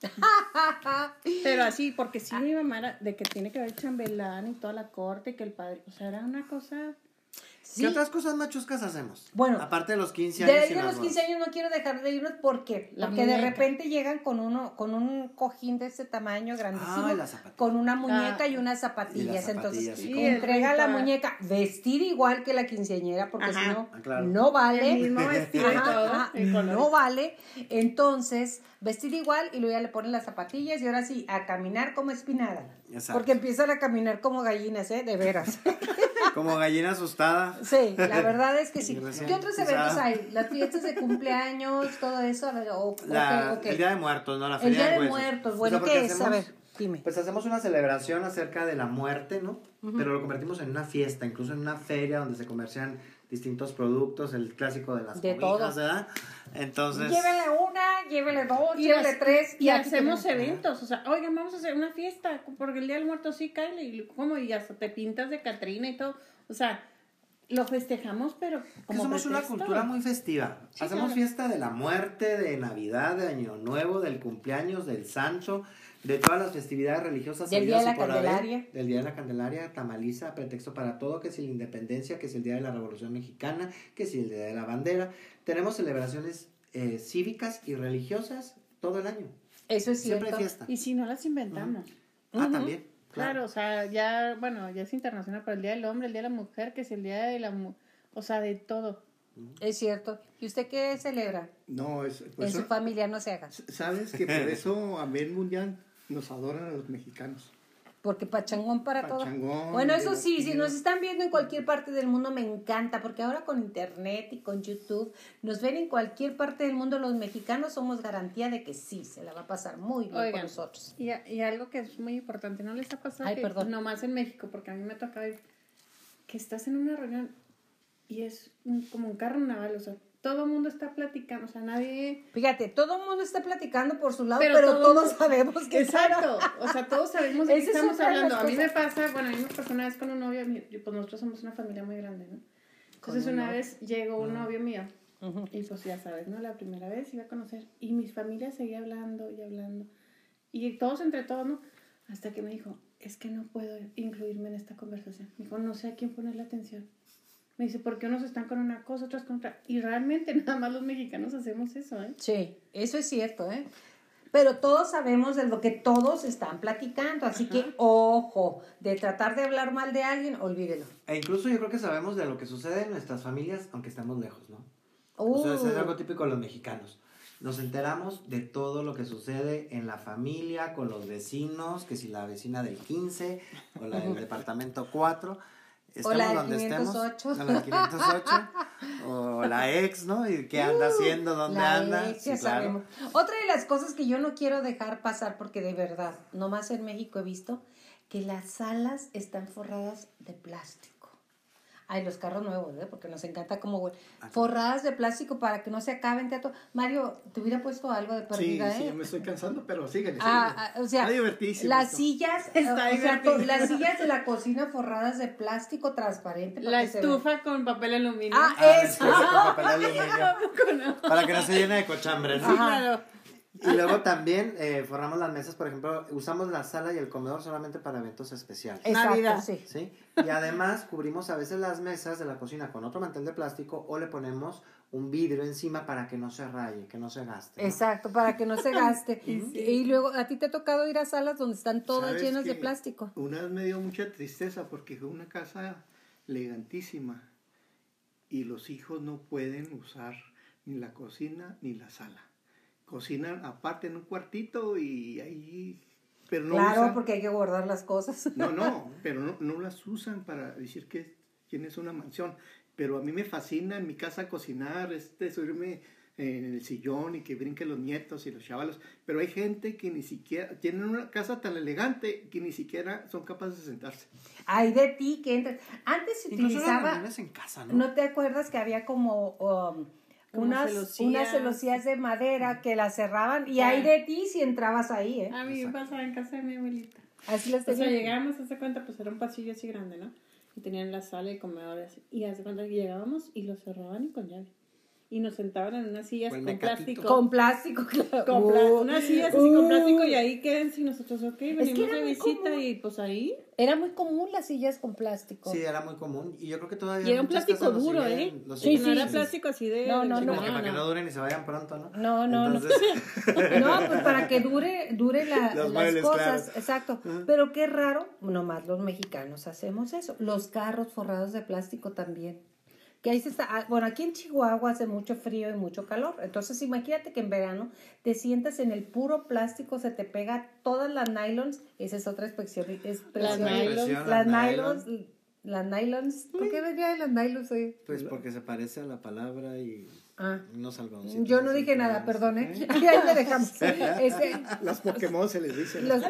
Pero así, porque sí, mi mamá era de que tiene que haber chambelán y toda la corte y que el padre, o sea, era una cosa... Sí. ¿Qué otras cosas machuscas hacemos? Bueno, aparte de los 15 De años. de las los 15 años no quiero dejar de irnos porque, La porque de muñeca. repente llegan con uno con un cojín de ese tamaño grandísimo, Ah, y con una muñeca Ah. y unas zapatillas. Y Entonces, sí. entrega la muñeca vestida igual que la quinceañera porque Ajá. si no, Ah, claro. no vale. El mismo vestido y Ajá, todo, ajá, no vale. Entonces, vestida igual y luego ya le ponen las zapatillas y ahora sí, a caminar como espinada. Exacto. Porque empiezan a caminar como gallinas, ¿eh? De veras. Como gallina asustada. Sí, la verdad es que sí. ¿Qué otros eventos hay? Las fiestas de cumpleaños, todo eso. O, La- qué, o qué? El Día de Muertos, ¿no? La El Feria Día de. Muertos. O Bueno, sea, ¿qué es? A ver, dime. Pues hacemos una celebración acerca de la muerte, ¿no? Pero lo convertimos en una fiesta, incluso en una feria donde se comercian distintos productos, el clásico de las De cobijas. ¿verdad? Entonces, Llévele una, llévele dos, Y, llévele tres. y hacemos tenemos. eventos, o sea, oigan, vamos a hacer una fiesta, porque el Día del Muerto sí, Kyle, y como, y hasta te pintas de Catrina y todo, o sea, lo festejamos, pero como somos una cultura muy festiva. Sí, Hacemos claro. fiesta de la muerte, de Navidad, de Año Nuevo, del cumpleaños, del Santo, de todas las festividades religiosas. Del Día de la haber. Candelaria. Del Día de la Candelaria, tamaliza, pretexto para todo, que si la independencia, que si el Día de la Revolución Mexicana, que si el Día de la Bandera. Tenemos celebraciones eh, cívicas y religiosas todo el año. Eso es Siempre cierto. hay fiesta. Y si no las inventamos. Ah, también. Claro, o sea, ya, bueno, ya es internacional, pero el Día del Hombre, el Día de la Mujer, que es el Día de la... mu- O sea, de todo. Es cierto. ¿Y usted qué celebra? No, es, en Pues eso- su familia no se haga. sabes que por eso a nivel mundial nos adoran a los mexicanos. Porque pachangón para Pachangón, todo. Bueno, eso sí, si nos están viendo en cualquier parte del mundo me encanta, porque ahora con internet y con YouTube nos ven en cualquier parte del mundo. Los mexicanos somos garantía de que sí, se la va a pasar muy bien con nosotros. Y, a- y algo que es muy importante, ¿no les ha pasado Ay, que perdón. nomás en México, porque a mí me toca ir, que estás en una reunión y es un- como un carnaval, o sea, todo el mundo está platicando, o sea, nadie... Fíjate, todo el mundo está platicando por su lado, Pero pero, todo todos mundo- sabemos que Exacto, o sea, todos sabemos de qué estamos hablando. A mí me pasa, bueno, a mí me pasó una vez con un novio, pues nosotros somos una familia muy grande, ¿no? Entonces un una novio. vez llegó un novio mío y pues ya sabes, ¿no? La primera vez iba a conocer y mi familia seguía hablando y hablando y todos entre todos, ¿no? Hasta que me dijo, es que no puedo incluirme en esta conversación. Me dijo, no sé a quién ponerle atención. Me dice, porque unos están con una cosa, otros con otra. Y realmente nada más los mexicanos hacemos eso, ¿eh? Sí, eso es cierto, ¿eh? Pero todos sabemos de lo que todos están platicando, así que ojo, de tratar de hablar mal de alguien, olvídelo. E incluso yo creo que sabemos de lo que sucede en nuestras familias, aunque estemos lejos, ¿no? O sea, eso es Uh, algo típico de los mexicanos. Nos enteramos de todo lo que sucede en la familia, con los vecinos, que si la vecina del 15 o la del departamento 4. O la donde 508. estemos, o la del 508, o la ex, ¿no? Y qué anda haciendo, dónde Uh, la anda. ex, ya Sí, claro. sabemos. Otra de las cosas que yo no quiero dejar pasar, porque de verdad, nomás en México he visto que las salas están forradas de plástico. Ay, los carros nuevos, ¿eh? Porque nos encanta como huele. Forradas de plástico para que no se acaben. Teatro. Mario, te hubiera puesto algo de Sí, perdida, sí, ¿eh? me estoy cansando, pero síguele, Ah, síguele. ah, o sea, Está divertísimo las esto. sillas, Está o sea, las sillas de la cocina forradas de plástico transparente. para La que se vea. estufa con papel aluminio. Ah, Ah, eso. con papel aluminio, para que no se llene de cochambre, ¿no? Sí, claro. Y luego también eh, forramos las mesas, por ejemplo, usamos la sala y el comedor solamente para eventos especiales. Exacto, Navidad. sí. ¿sí? Y además cubrimos a veces las mesas de la cocina con otro mantel de plástico o le ponemos un vidrio encima para que no se raye, que no se gaste. ¿no? Exacto, para que no se gaste. Y luego, ¿a ti te ha tocado ir a salas donde están todas ¿Sabes llenas de plástico? Una vez me dio mucha tristeza porque fue una casa elegantísima y los hijos no pueden usar ni la cocina ni la sala. Cocinan aparte en un cuartito y ahí... Pero no claro, usan- porque hay que guardar las cosas. No, no, pero no, no las usan para decir que tienes una mansión. Pero a mí me fascina en mi casa cocinar, este, subirme en el sillón y que brinquen los nietos y los chavalos. Pero hay gente que ni siquiera, tienen una casa tan elegante que ni siquiera son capaces de sentarse. Hay de ti que entras. Antes se Incluso utilizaba, en casa, ¿no? ¿no te acuerdas que había como um, Como unas, celosías. unas celosías de madera que las cerraban y Ah. hay de ti si entrabas ahí, ¿eh? A mí me pasaba en casa de mi abuelita. Así las O sea, tenían. llegábamos, hace cuenta, pues era un pasillo así grande, ¿no? Y tenían la sala y comedor y así. Y hace cuenta que llegábamos y lo cerraban y con llave. Y nos sentaban en unas sillas con plástico. Con plástico, claro. Con Uh, unas sillas así con plástico y ahí quédense y nosotros, ok, venimos de visita común. y pues ahí. Era muy común las sillas con plástico. Sí, era muy común. Y yo creo que todavía. Y era un plástico duro, siguen- ¿eh? Sí, siguen no sí, era plástico así de. No, no, de- Sí, no. que para que no duren y se vayan pronto, ¿no? No, no, no. Entonces, No, pues para que dure, dure la- las muebles, cosas, claro. exacto. Pero qué raro, nomás los mexicanos hacemos eso. Los carros forrados de plástico también. Que ahí se está, ah, bueno, aquí en Chihuahua hace mucho frío y mucho calor. Entonces imagínate que en verano te sientas en el puro plástico, se te pega todas las nylons. Esa es otra expresión. expresión. Las nylons. Las las nylons. Las nylons. ¿Por qué venía de las nylons hoy? Pues porque se parece a la palabra y Ah. unos algodoncitos. Yo no dije nada, perdón, ¿eh? Ahí le dejamos. Este, Los Pokémon se les dice. Los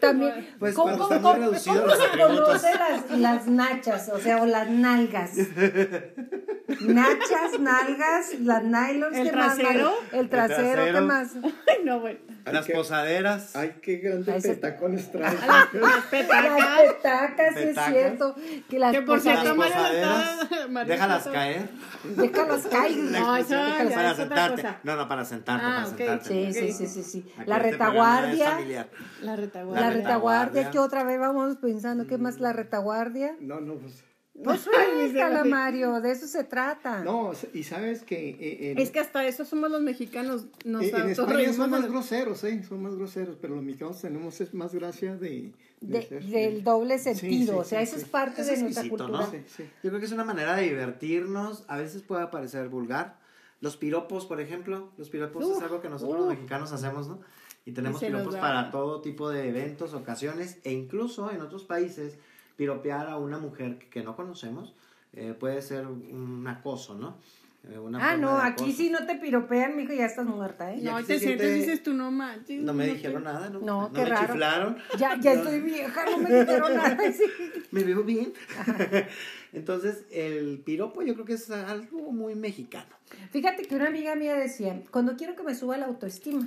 también. Pues ¿Cómo, cómo- los se atributos. conoce las, las nachas? O sea, o las nalgas. Nachas, nalgas, las nylons. ¿El ¿qué más, trasero? Mario? El trasero, ¿qué trasero. más? Ay, no, bueno. Las posaderas. Ay, qué grandes petacones traen. Las Las petacas. petacas, sí es Petacas. cierto. Que las Que por cierto, Las Mario Déjalas caer. Déjalas caer. No, eso ya para sentarte. No, no, para sentarte, Ah, para ok. sentarte. Sí, sí, sí, sí, sí. Aquí La este es retaguardia. La retaguardia. La La retaguardia, retaguardia. que otra vez vamos pensando, ¿qué más la retaguardia? No, no, pues. No suéltala, Mario, de eso se trata. No, y sabes que... eh, en- Es que hasta eso somos los mexicanos. Nos eh, en España son de más groseros, ¿eh? Son más groseros, pero los mexicanos tenemos es más gracia de... De- ser- del doble Sí, sentido, sí, o sea, sí, eso sí. es parte Es de nuestra cultura. ¿no? Sí, sí. Yo creo que es una manera de divertirnos. A veces puede parecer vulgar. Los piropos, por ejemplo. Los piropos es algo que nosotros los mexicanos hacemos, ¿no? Y tenemos Y piropos para todo tipo de eventos, ocasiones. E incluso en otros países, piropear a una mujer que, que no conocemos eh, puede ser un acoso, ¿no? Eh, una Ah, no, aquí acoso. sí no te piropean, mijo, ya estás muerta, ¿eh? No, te sientes y dices tú no manches. No me dijeron nada, ¿no? No, qué me raro. chiflaron. Ya, ya No, estoy vieja, no me dijeron nada. sí. Me veo bien. Entonces, el piropo yo creo que es algo muy mexicano. Fíjate que una amiga mía decía, cuando quiero que me suba la autoestima,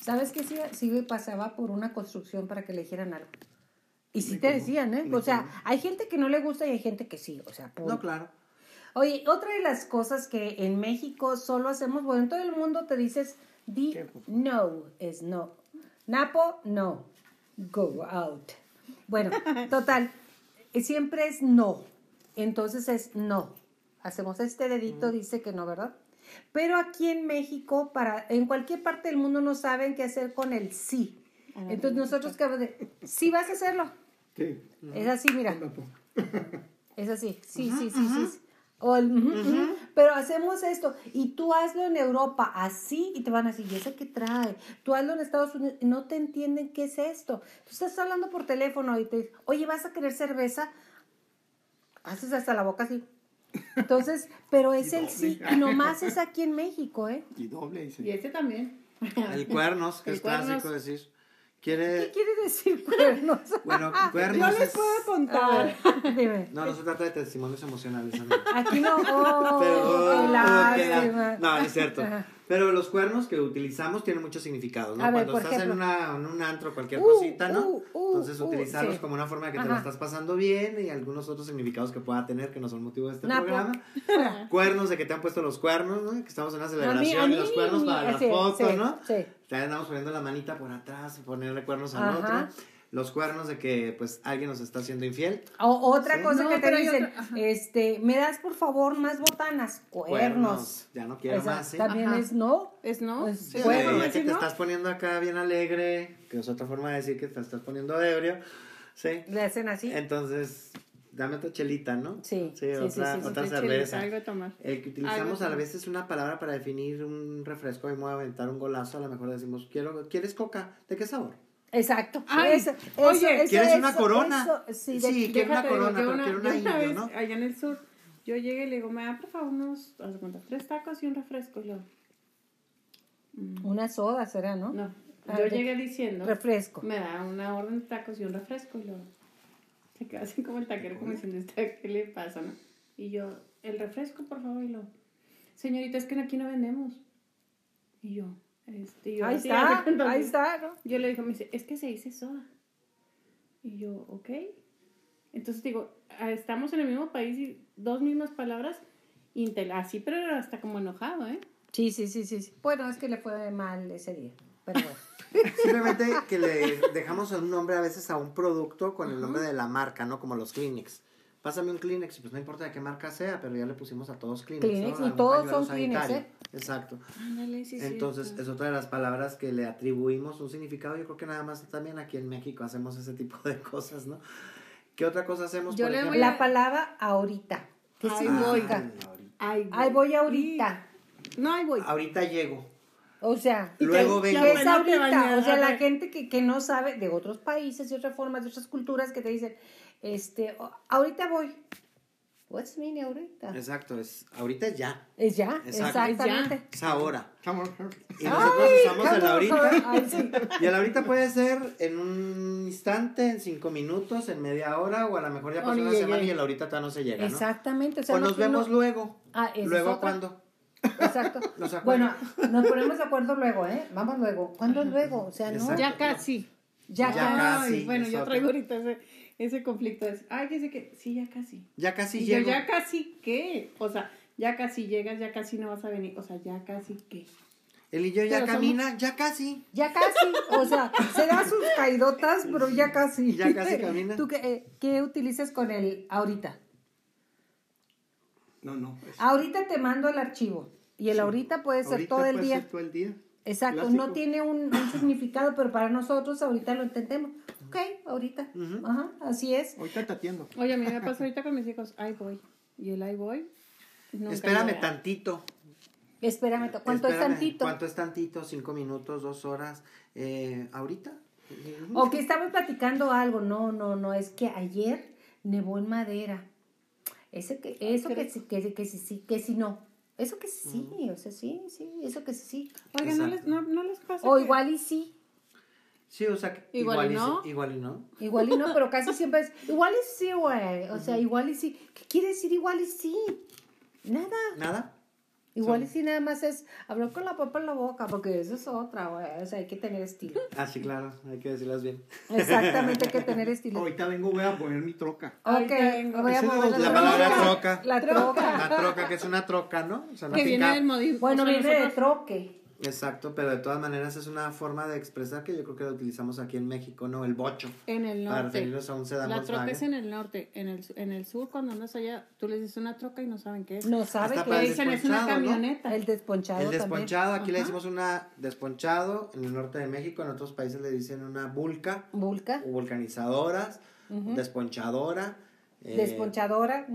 ¿sabes qué? Si, si pasaba por una construcción para que le dijeran algo. Y sí te decían, ¿eh? O sea, hay gente que no le gusta y hay gente que sí, o sea, punto. No, claro. Oye, otra de las cosas que en México solo hacemos, bueno, en todo el mundo te dices, di no es no. Napo, no. Go out. Bueno, total, siempre es no. Entonces es no. Hacemos este dedito, dice que no, ¿verdad? Pero aquí en México, para, en cualquier parte del mundo no saben qué hacer con el sí. Entonces nosotros que sí vas a hacerlo. Sí. Es así, mira. Es así, sí, sí, sí, sí. sí. O el. Pero hacemos esto y tú hazlo en Europa así y te van a decir, ¿y ese qué trae? Tú hazlo en Estados Unidos y no te entienden qué es esto. Tú estás hablando por teléfono y te dicen, oye, ¿vas a querer cerveza? Haces hasta la boca así. Entonces, pero es el sí y nomás es aquí en México, ¿eh? Y doble, dice. Y este también. El cuernos, que El es clásico cuernos. ¿Qué ¿Quiere...? decir cuernos? Bueno, Yo cuernos les es... puedo contar. Dime. No, no se trata de testimonios emocionales, amigo. Aquí no. Oh, Pero, oh, la- No, no es cierto. Pero los cuernos que utilizamos tienen muchos significados, ¿no? A Cuando estás en, ejemplo. una, en un antro, cualquier Uh, cosita, ¿no? uh, uh, Entonces utilizarlos sí. como una forma de que te lo estás pasando bien y algunos otros significados que pueda tener que no son motivo de este Napo. programa. cuernos de que te han puesto los cuernos, ¿no? Que estamos en una mí- celebración y los cuernos para la sí, foto, sí, ¿no? sí. Ya andamos poniendo la manita por atrás, ponerle cuernos al Ajá. otro. Los cuernos de que pues alguien nos está haciendo infiel. O, otra Sí. cosa No, que te dicen, otra- este, ¿me das por favor más botanas? Cuernos. Ya no quiero Esa más, ¿sí? También Ajá. es no. Es no. Es Es Sí, Bueno, ya que te no. estás poniendo acá bien alegre, que es otra forma de decir que te estás poniendo ebrio, ¿sí? Le hacen así. Entonces, dame otra chelita, ¿no? Sí, sí, otra, sí, sí, sí, otra cerveza. Algo de tomar. El que utilizamos Algo a veces una palabra para definir un refresco y me voy a aventar un golazo, a lo mejor decimos, quiero, ¿quieres coca? ¿De qué sabor? Exacto. Ay, Eso- oye, eso- eso- ¿quieres una corona? eso- sí, de- quiero una digo, corona, pero una- quiero una indio, vez, ¿no? allá en el sur, yo llegué y le digo, me da por favor unos, tres tacos y un refresco. Y luego, Una soda será, ¿no? no. Ah, Yo de- llegué diciendo, Refresco. me da una orden de tacos y un refresco. Y luego, se queda así como el taquero, como diciendo, "¿Este ¿qué le pasa, no? Y yo, el refresco, por favor. Y luego, señorita, es que aquí no vendemos. Y yo, este, yo Ahí está, ahí está, ¿no? Yo le dije, me dice, es que se dice soda. Y yo, ok. Entonces digo, ah, estamos en el mismo país y dos mismas palabras, intel- así, pero hasta como enojado, ¿eh? Sí, sí, sí. sí. Bueno, es que le fue mal ese día. Pero bueno. Simplemente que le dejamos un nombre a veces a un producto con el nombre de la marca, ¿no? Como los Kleenex. Pásame un Kleenex y pues no importa de qué marca sea, pero ya le pusimos a todos Kleenex. Kleenex, ¿no? y todos son Kleenex. ¿eh? Exacto. Ándale, sí, Entonces es otra de las palabras que le atribuimos un significado. Yo creo que nada más también aquí en México hacemos ese tipo de cosas, ¿no? ¿Qué otra cosa hacemos? Yo por le ejemplo? voy La palabra ahorita. ¿Qué Ay, significa? Ay, Ahí voy ahorita. No, ahí voy. Ahorita llego. O sea, Y Luego te- vengo. ¿qué ya es ahorita? O sea, la gente que, que no sabe de otros países, de otras formas, de otras culturas que te dicen, este, "Oh, ahorita voy. What's mean ahorita? Exacto, es ahorita es ya. Es ya, Exacto. exactamente. Es ahora. Y nosotros usamos el ahorita. Ay, sí. Y el ahorita puede ser en un instante, en cinco minutos, en media hora, o a lo mejor ya pasó Oye, una semana y el ahorita todavía no se llega, ¿no? Exactamente. O, sea, O no- nos vemos no- luego. Ah, ¿Luego otra. Exacto. Bueno, nos ponemos de acuerdo luego, ¿eh? Vamos luego. ¿Cuándo luego? O sea, no. Exacto. Ya casi. Ya, Ya casi. Ay, bueno, yo traigo ahorita ese, ese conflicto. Es, ay, que sé que, sí, ya casi. Ya casi y yo, llego. ya casi, ¿qué? O sea, ya casi llegas, ya casi no vas a venir. O sea, ya casi, ¿qué? Él y yo ya Pero somos- camina, ya casi. Ya casi. O sea, se da sus caidotas, pero ya casi. Ya casi camina. ¿Tú qué, eh, qué utilizas con el ahorita? No, no. es- Ahorita te mando el archivo. Y el ahorita puede ser ahorita todo el puede día. ser todo el día. Exacto, Clásico. no tiene un, un significado, pero para nosotros ahorita lo entendemos. Ok, ahorita. Ajá, así es. Ahorita te atiendo. Oye, a mí me pasa ahorita con mis hijos, ahí voy. Y el ahí voy. Espérame tantito. Espérame, ¿cuánto es Espérame, tantito? ¿Cuánto es tantito? ¿Cinco minutos? ¿Dos horas? Eh, ¿Ahorita? O que estamos platicando algo. No, no, no, es que ayer nevó en madera. Ese que, eso que, sí- que, que, sí, sí, que si no. Eso que sí, o sea, sí, sí, eso que sí, sí. Oiga, ¿no les, no, no les pasa O que- igual y sí. Sí, o sea, que Igual y no. sí, igual y no. Igual y no, pero casi siempre es igual y sí, güey. O sea, igual y sí. ¿Qué quiere decir igual y sí? Nada. ¿Nada? Igual y sí, nada más es hablar con la papa en la boca, porque eso es otra, güey. O sea, hay que tener estilo. Ah, sí, claro, hay que decirlas bien. Exactamente, hay que tener estilo. Ahorita vengo, voy a poner mi troca. Ok, vengo. voy a mover la La la palabra troca. troca. La troca. La troca, que es una troca, ¿no? O sea, una que viene del modismo. Bueno, viene de troque. Exacto, pero de todas maneras es una forma de expresar que yo creo que la utilizamos aquí en México, ¿no? El bocho. En el Para norte. referirnos a un sedán La troca es en el norte. En el, en el sur, cuando andas allá, tú les dices una troca y no saben qué es. No sabe Hasta que para Le el dicen es una camioneta. el desponchado El también. desponchado, aquí le decimos una desponchado, en el norte de México, en otros países le dicen una vulca, Vulca, o vulcanizadoras, desponchadora, eh, desponchadora.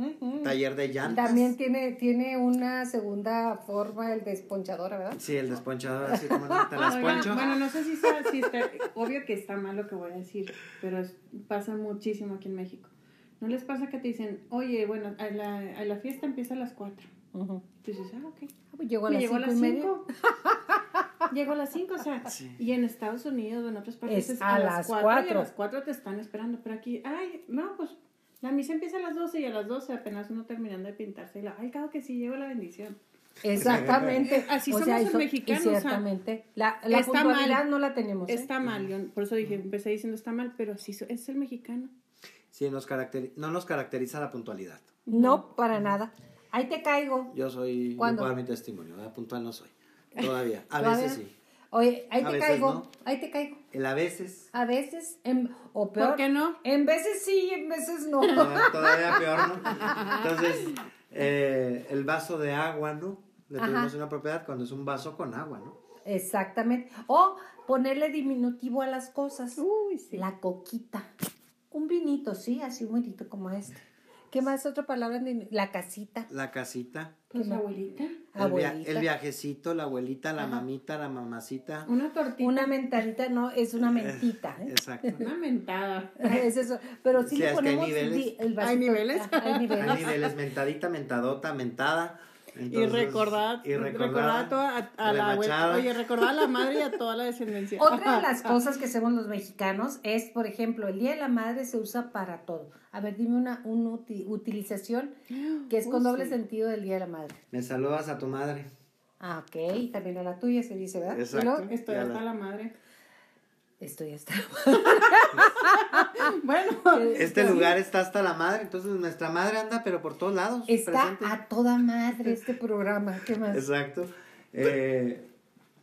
taller de llantas. También tiene, tiene una segunda forma el desponchadora, ¿verdad? Sí, el desponchador, así como te las poncho. Bueno, no sé si está, si está, obvio que está mal lo que voy a decir, pero es- pasa muchísimo aquí en México. ¿No les pasa que te dicen, oye, bueno, a la, a la fiesta empieza a las 4? Ujú. Tú dices, ah, ok. Ah, pues Llegó a las llegó a cinco las y media. 5. Llegó a las 5, o sea, Sí. y en Estados Unidos o en otros países Es a las 4 y a las 4 te están esperando, pero aquí, ay, no, pues la misa empieza a las 12 y a las 12 apenas uno terminando de pintarse y la, ay, claro que sí, llegó la bendición. Exactamente. Así O somos sea, los eso- mexicanos, Y o sea, ciertamente. la la está puntualidad mal. no la tenemos. ¿eh? Está mal, yo por eso dije, empecé diciendo está mal, pero así so- es el mexicano. Sí, nos caracteri- no nos caracteriza la puntualidad. No, para nada. Ahí te caigo. Yo soy, ¿Cuándo? puedo dar mi testimonio, ¿verdad? puntual no soy. Todavía, a veces sí. Oye, ahí A te veces caigo. no. Ahí te caigo. El a veces, A veces, en- o peor. ¿Por qué no? En veces sí, en veces no. todavía, todavía peor, ¿no? Entonces, eh, el vaso de agua, ¿no? Le Ajá. tuvimos una propiedad cuando es un vaso con agua, ¿no? Exactamente. O ponerle diminutivo a las cosas. Uy, sí. La coquita. Un vinito, sí, así un vinito como este. ¿Qué más otra palabra? de- La casita. La casita, Pues abuelita, el, via- el viajecito, la abuelita, la mamita, la mamacita. una tortita, Una mentadita, no, es una mentita. ¿eh? Exacto. una mentada. Es eso. Pero sí Sí, le es que hay ponemos niveles. di- el ¿Hay vasito. niveles? Ajá, hay niveles. Hay niveles, mentadita, mentadota, mentada. Y recordar, y recordar a, toda, a, a la abuela, oye, recordar a la madre y a toda la descendencia. Otra de las cosas que hacemos los mexicanos es, por ejemplo, el Día de la Madre se usa para todo. A ver, dime una, una uti- utilización que es con Uh, doble sí. sentido del Día de la Madre. Me saludas a tu madre. Ah, ok, y también a la tuya se dice, ¿verdad? Exacto. Luego, Estoy hasta la- la madre. Esto ya está. Bueno, Este lugar está hasta la madre, entonces nuestra madre anda, pero por todos lados. Está presente. a toda madre este programa. ¿Qué más? Exacto. Eh,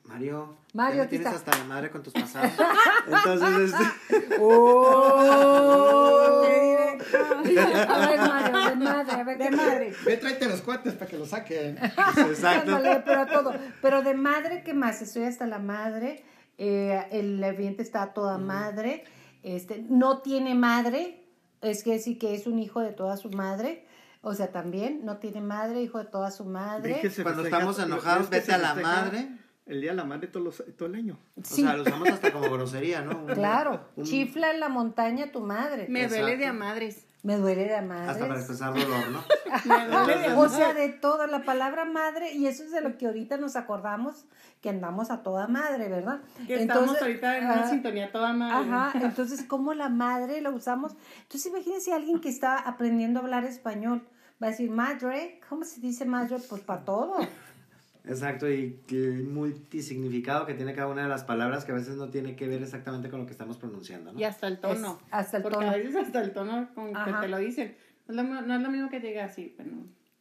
Mario, Mario, ya me aquí tienes está. hasta la madre con tus pasados. Entonces, este, ¡Oh! A ver, Mario, de madre, a ver, de ¿qué madre. Ve, tráete los cuates para que los saquen. exacto. Ándale, pero a todo. Pero de madre, ¿qué más? Estoy hasta la madre. Eh, el ambiente está a toda madre. Este, no tiene madre. Es que sí que es un hijo de toda su madre. O sea, también no tiene madre, hijo de toda su madre. Ve que se Cuando festeja- estamos enojados, vete a la madre. El día de la madre todo, los- todo el año. O sea, lo usamos hasta como grosería, ¿no? Un- Claro, un- chifla en la montaña tu madre. Me Exacto. duele de a madres. Me duele de madre. Hasta para expresar dolor, ¿no? Me duele O sea, de todo, la palabra madre, y eso es de lo que ahorita nos acordamos, que andamos a toda madre, ¿verdad? Que estamos ahorita en una ah, sintonía toda madre. Ajá, entonces, ¿cómo la madre la usamos? Entonces, imagínense a alguien que está aprendiendo a hablar español. Va a decir, madre, ¿cómo se dice madre? Pues para todo. Exacto, y el multisignificado que tiene cada una de las palabras que a veces no tiene que ver exactamente con lo que estamos pronunciando, ¿no? Y hasta el tono. Es- hasta el Porque tono. a veces hasta el tono con que te lo dicen. No es, lo, no es lo mismo que te diga así, pero...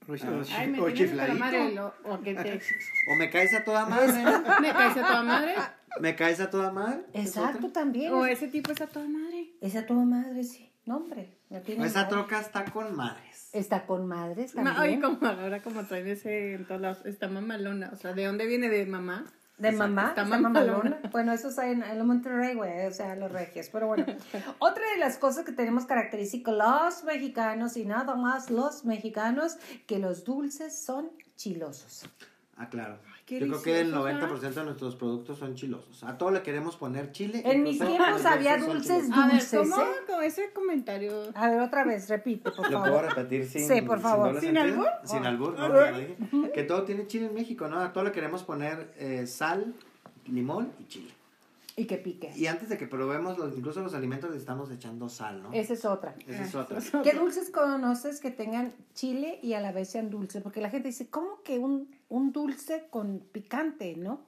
O, Ay, me o tienes hasta la chifladito. madre. y lo- o que te... O me caes a toda madre. Me caes a toda madre. Me caes a toda madre. ¿es Exacto, también. O ese tipo es a toda madre. Es a toda madre, sí. No, hombre, no tiene Esa madre. troca está con madres. Está con madres Ma- también. Oye, como ahora como traen ese en todos lados, está mamalona. O sea, ¿de dónde viene de mamá? De mamá, Está está mamalona. mamalona. Bueno, eso es en, en Monterrey, güey, o sea, los regios. Pero bueno, otra de las cosas que tenemos característico los mexicanos y nada más los mexicanos, que los dulces son chilosos. Ah, claro. Qué Yo creo que el delicioso, 90% de nuestros productos son chilosos. A todo le queremos poner chile. En mis incluso tiempos había dulces chilosos. A ver, Dulces, ¿cómo? ¿eh? Con ese comentario. A ver, otra vez, repite, por ¿Lo puedo favor. repetir sin, Sí, por favor. ¿Sin sentido? albur? Sin albur, no, Ok. que todo tiene chile en México, ¿no? A todo le queremos poner eh, sal, limón y chile. Y que pique. Y antes de que probemos los, incluso los alimentos le estamos echando sal, ¿no? Esa es otra. Esa es otra. ¿Qué dulces conoces que tengan chile y a la vez sean dulces? Porque la gente dice, ¿cómo que un, un dulce con picante, no?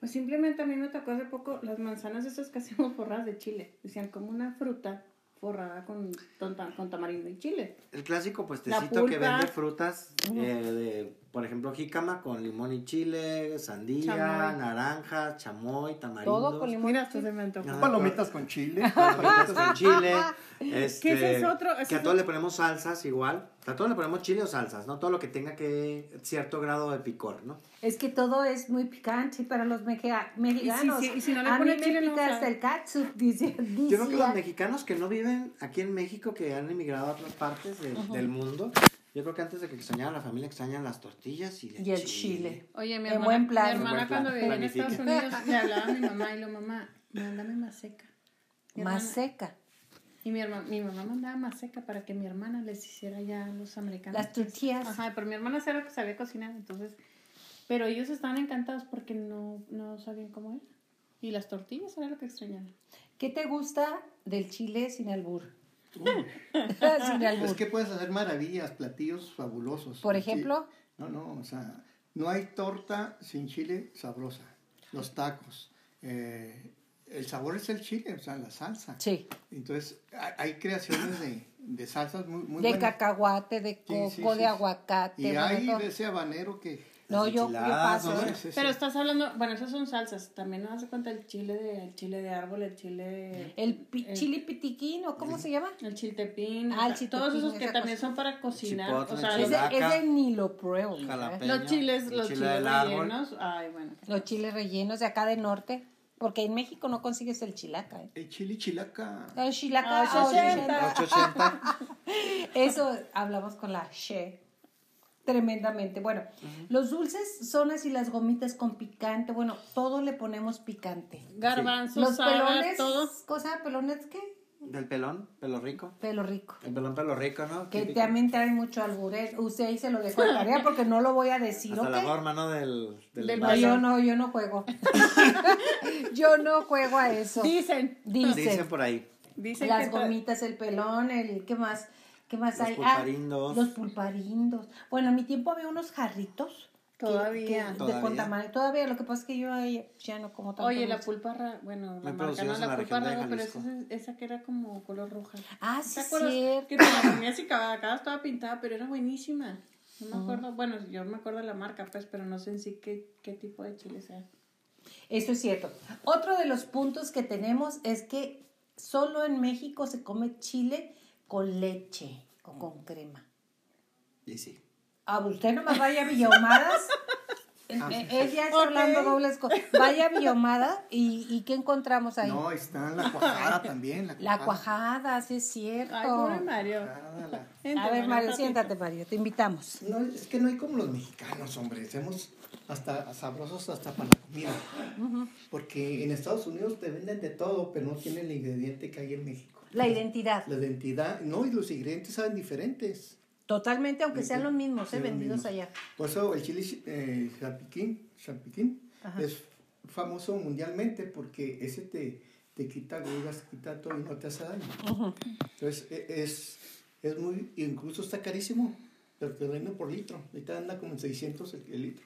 Pues simplemente a mí me tocó hace poco las manzanas esas que hacemos forradas de chile. Decían como una fruta forrada con, con, ta- con tamarindo y chile. El clásico puestecito que vende frutas, eh, de, por ejemplo, jícama con limón y chile, sandía, Chamoy. naranja, chamoy, tamarindo. Todo con limón. Mira, hasta se me antojó. Palomitas con chile. palomitas con chile. Este, Que ese es otro- ese que a todos le ponemos salsas igual. A todos le ponemos chile o salsas, ¿no? Todo lo que tenga que cierto grado de picor, ¿no? Es que todo es muy picante para los mexica- mexicanos. Y si- y si no le a mí ponen me chile, pica hasta el catsup, dice. Yo creo que los mexicanos que no viven aquí en México, que han emigrado a otras partes de- del mundo, yo creo que antes de que extrañaran la familia, extrañan las tortillas y el, Y el chile. Oye, mi En hermana, buen plan. mi hermana buen plan. cuando vivía en. Estados Unidos le hablaba a mi mamá y la mamá, mándame más seca. Más hermana- seca. Y mi, herma- mi mamá mandaba más seca para que mi hermana les hiciera ya a los americanos. Las tortillas. Ajá, pero mi hermana sabía que sabía cocinar, entonces... Pero ellos estaban encantados porque no, no sabían cómo era. Y las tortillas era lo que extrañaban. ¿Qué te gusta del chile sin albur? Es que puedes hacer maravillas, platillos fabulosos. Por Sí. ejemplo, No, no, o sea, no hay torta sin chile sabrosa. Los tacos. eh, el sabor es el chile, o sea, la salsa. sí. Entonces, hay, creaciones de, de salsas muy, muy de buenas. cacahuate, de Sí, coco, sí, de aguacate. Y hay de ese habanero que... No, yo, yo paso. ¿no? ¿eh? Sí, sí, sí. Pero estás hablando, bueno, esas son salsas. También no das cuenta el chile de, el chile de árbol, el chile... El pi- el- chili pitiquín, ¿o cómo se llama? El chiltepín, Ah, el sea, todos chiltepín, esos que también cosa. son para cocinar. Chipotle, o sea, chile Ese, ni lo pruebo. ¿eh? Jalapeño. los chiles, los chile chiles árbol. rellenos. Ay, bueno. Los chiles rellenos de acá de norte. Porque en México no consigues el chilaca. ¿eh? El chile chilaca. El chilaca, Ah, 80. 880. Eso hablamos con la She. Tremendamente. Bueno, los dulces son así las gomitas con picante. Bueno, todo le ponemos picante. Garbanzos, Los pelones, todo. cosa pelones qué? Del pelón, pelo rico. Pelo rico. El pelón, pelo rico, ¿no? Que Típico. también traen mucho albure. Usted ahí se lo dejo de tarea porque no lo voy a decir, Hasta la forma, ¿no? Del, del Del No, vaso. yo no, yo no juego. yo no juego a eso. Dicen. Dicen. Dicen por ahí. Dicen Las que gomitas, el pelón, el ¿qué más? ¿Qué más Los hay? pulparindos. Ah, los pulparindos. Bueno, en mi tiempo había unos jarritos. Todavía. que- de Todavía. con tamaño. Todavía, lo que pasa es que yo ahí ya no como tanto. Oye, la dulce. pulpa, ra- bueno, la marca no, la la pulpa región de raga, pero esa, esa que era como color roja. Ah, sí, ¿Te acuerdas? cierto. Que te la comías y cada, cada estaba pintada, pero era buenísima. No me acuerdo, bueno, yo me acuerdo de la marca, pues, pero no sé en sí qué, qué tipo de chile sea. Eso es cierto. Otro de los puntos que tenemos es que solo en México se come chile con leche o con crema. Y sí. Ah, usted nomás vaya a Villahumadas. Eh, eh, Ella está Ok. hablando dobles cosas. Vaya a Villahumada y, y ¿qué encontramos ahí? No, está la cuajada también. La La cuajada, sí es cierto. Ay, pobre Mario. Cuajada, la- A ver, Mario, siéntate, Mario, te invitamos. No, es que no hay como los mexicanos, hombre. Somos hasta sabrosos hasta para la comida. Porque en Estados Unidos te venden de todo, pero no tienen el ingrediente que hay en México. La identidad. La identidad, no, y los ingredientes saben diferentes. Totalmente, aunque sean los mismos, eh, vendidos allá. Por eso el chile eh, champiquín, champiquín Ajá. es famoso mundialmente porque ese te, te quita agruras, te quita todo y no te hace daño. Entonces e- es, es muy, incluso está carísimo, pero te venden por litro. Ahorita anda como en 600 el, el litro.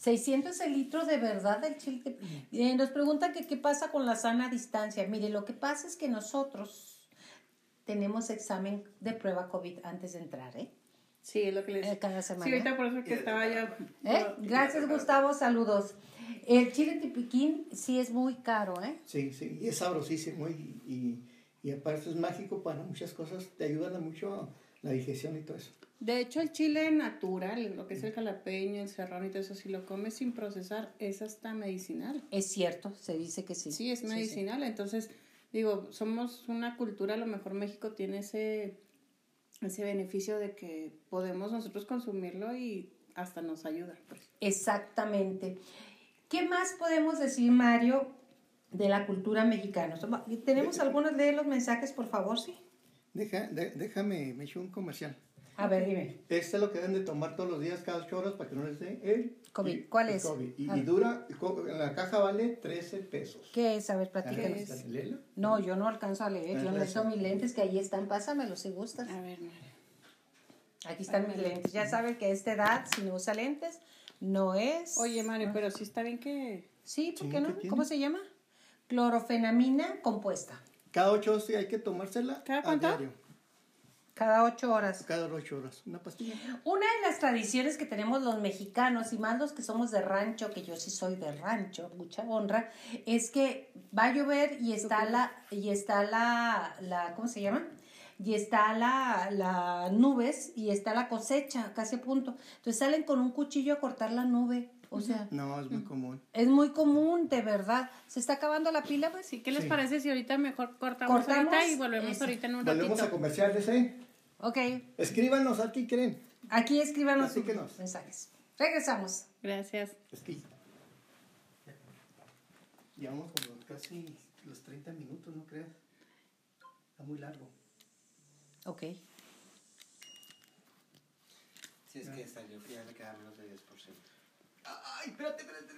600 el litro de verdad del chile. Eh, nos preguntan que qué pasa con la sana distancia. Mire, lo que pasa es que nosotros tenemos examen de prueba COVID antes de entrar, ¿eh? Sí, es lo que les Eh, cada semana. Sí, ahorita por eso que estaba yo. ¿Eh? Gracias, Gustavo, saludos. El chile tipiquín sí es muy caro, ¿eh? Sí, sí, y es sabrosísimo y, y, Y aparte es mágico para muchas cosas, te ayudan a mucho la digestión y todo eso. De hecho, el chile natural, lo que es el jalapeño, el serrano y todo eso, si lo comes sin procesar, es hasta medicinal. Es cierto, se dice que sí. Sí, es medicinal. Entonces, digo, somos una cultura, a lo mejor México tiene ese, ese beneficio de que podemos nosotros consumirlo y hasta nos ayuda. Pues. Exactamente. ¿Qué más podemos decir, Mario, de la cultura mexicana? ¿Tenemos algunos de los mensajes, por favor? Sí. Deja, de- déjame, me eché un comercial. A ver, dime. Este es lo que deben de tomar todos los días, cada ocho horas, para que no les dé el COVID. el- ¿Cuál el es? COVID. Y, Ah. y dura, la caja vale 13 pesos. ¿Qué es? A ver, A léelo. No, yo no alcanzo a leer. Ah, Yo necesito mis lentes que ahí están. Pásamelos si gustas. A ver, María. Aquí están mis lentes. Ya saben que a esta edad, si no usa lentes, no es. Oye, Mario, pero sí está bien que... Sí, ¿por Sí, qué no? ¿Cómo se llama? Clorofenamina compuesta. Cada ocho horas sí hay que tomársela ¿Cada a cuánto? diario. Cada ocho horas. Cada ocho horas. Una pastilla. Una de las tradiciones que tenemos los mexicanos y más los que somos de rancho, que yo sí soy de rancho, mucha honra, es que va a llover y está la y está la, la ¿cómo se llama? Y está la, la nubes y está la cosecha casi a punto. Entonces salen con un cuchillo a cortar la nube. O sea, No, es muy común. es muy común, de verdad. Se está acabando la pila, pues. Sí, ¿qué les Sí. parece si ahorita mejor cortamos, Cortamos ahorita y volvemos eso. ahorita en un Volvemos ratito? a comerciales, ¿eh? Ok, Escríbanos a ti, creen. aquí escríbanos sus mensajes. Regresamos. Gracias. Es que. Llevamos como casi los 30 minutos, ¿no creas? Está muy largo. Ok. Si es que salió que ya le queda menos de 10%. Ay, espérate, espérate.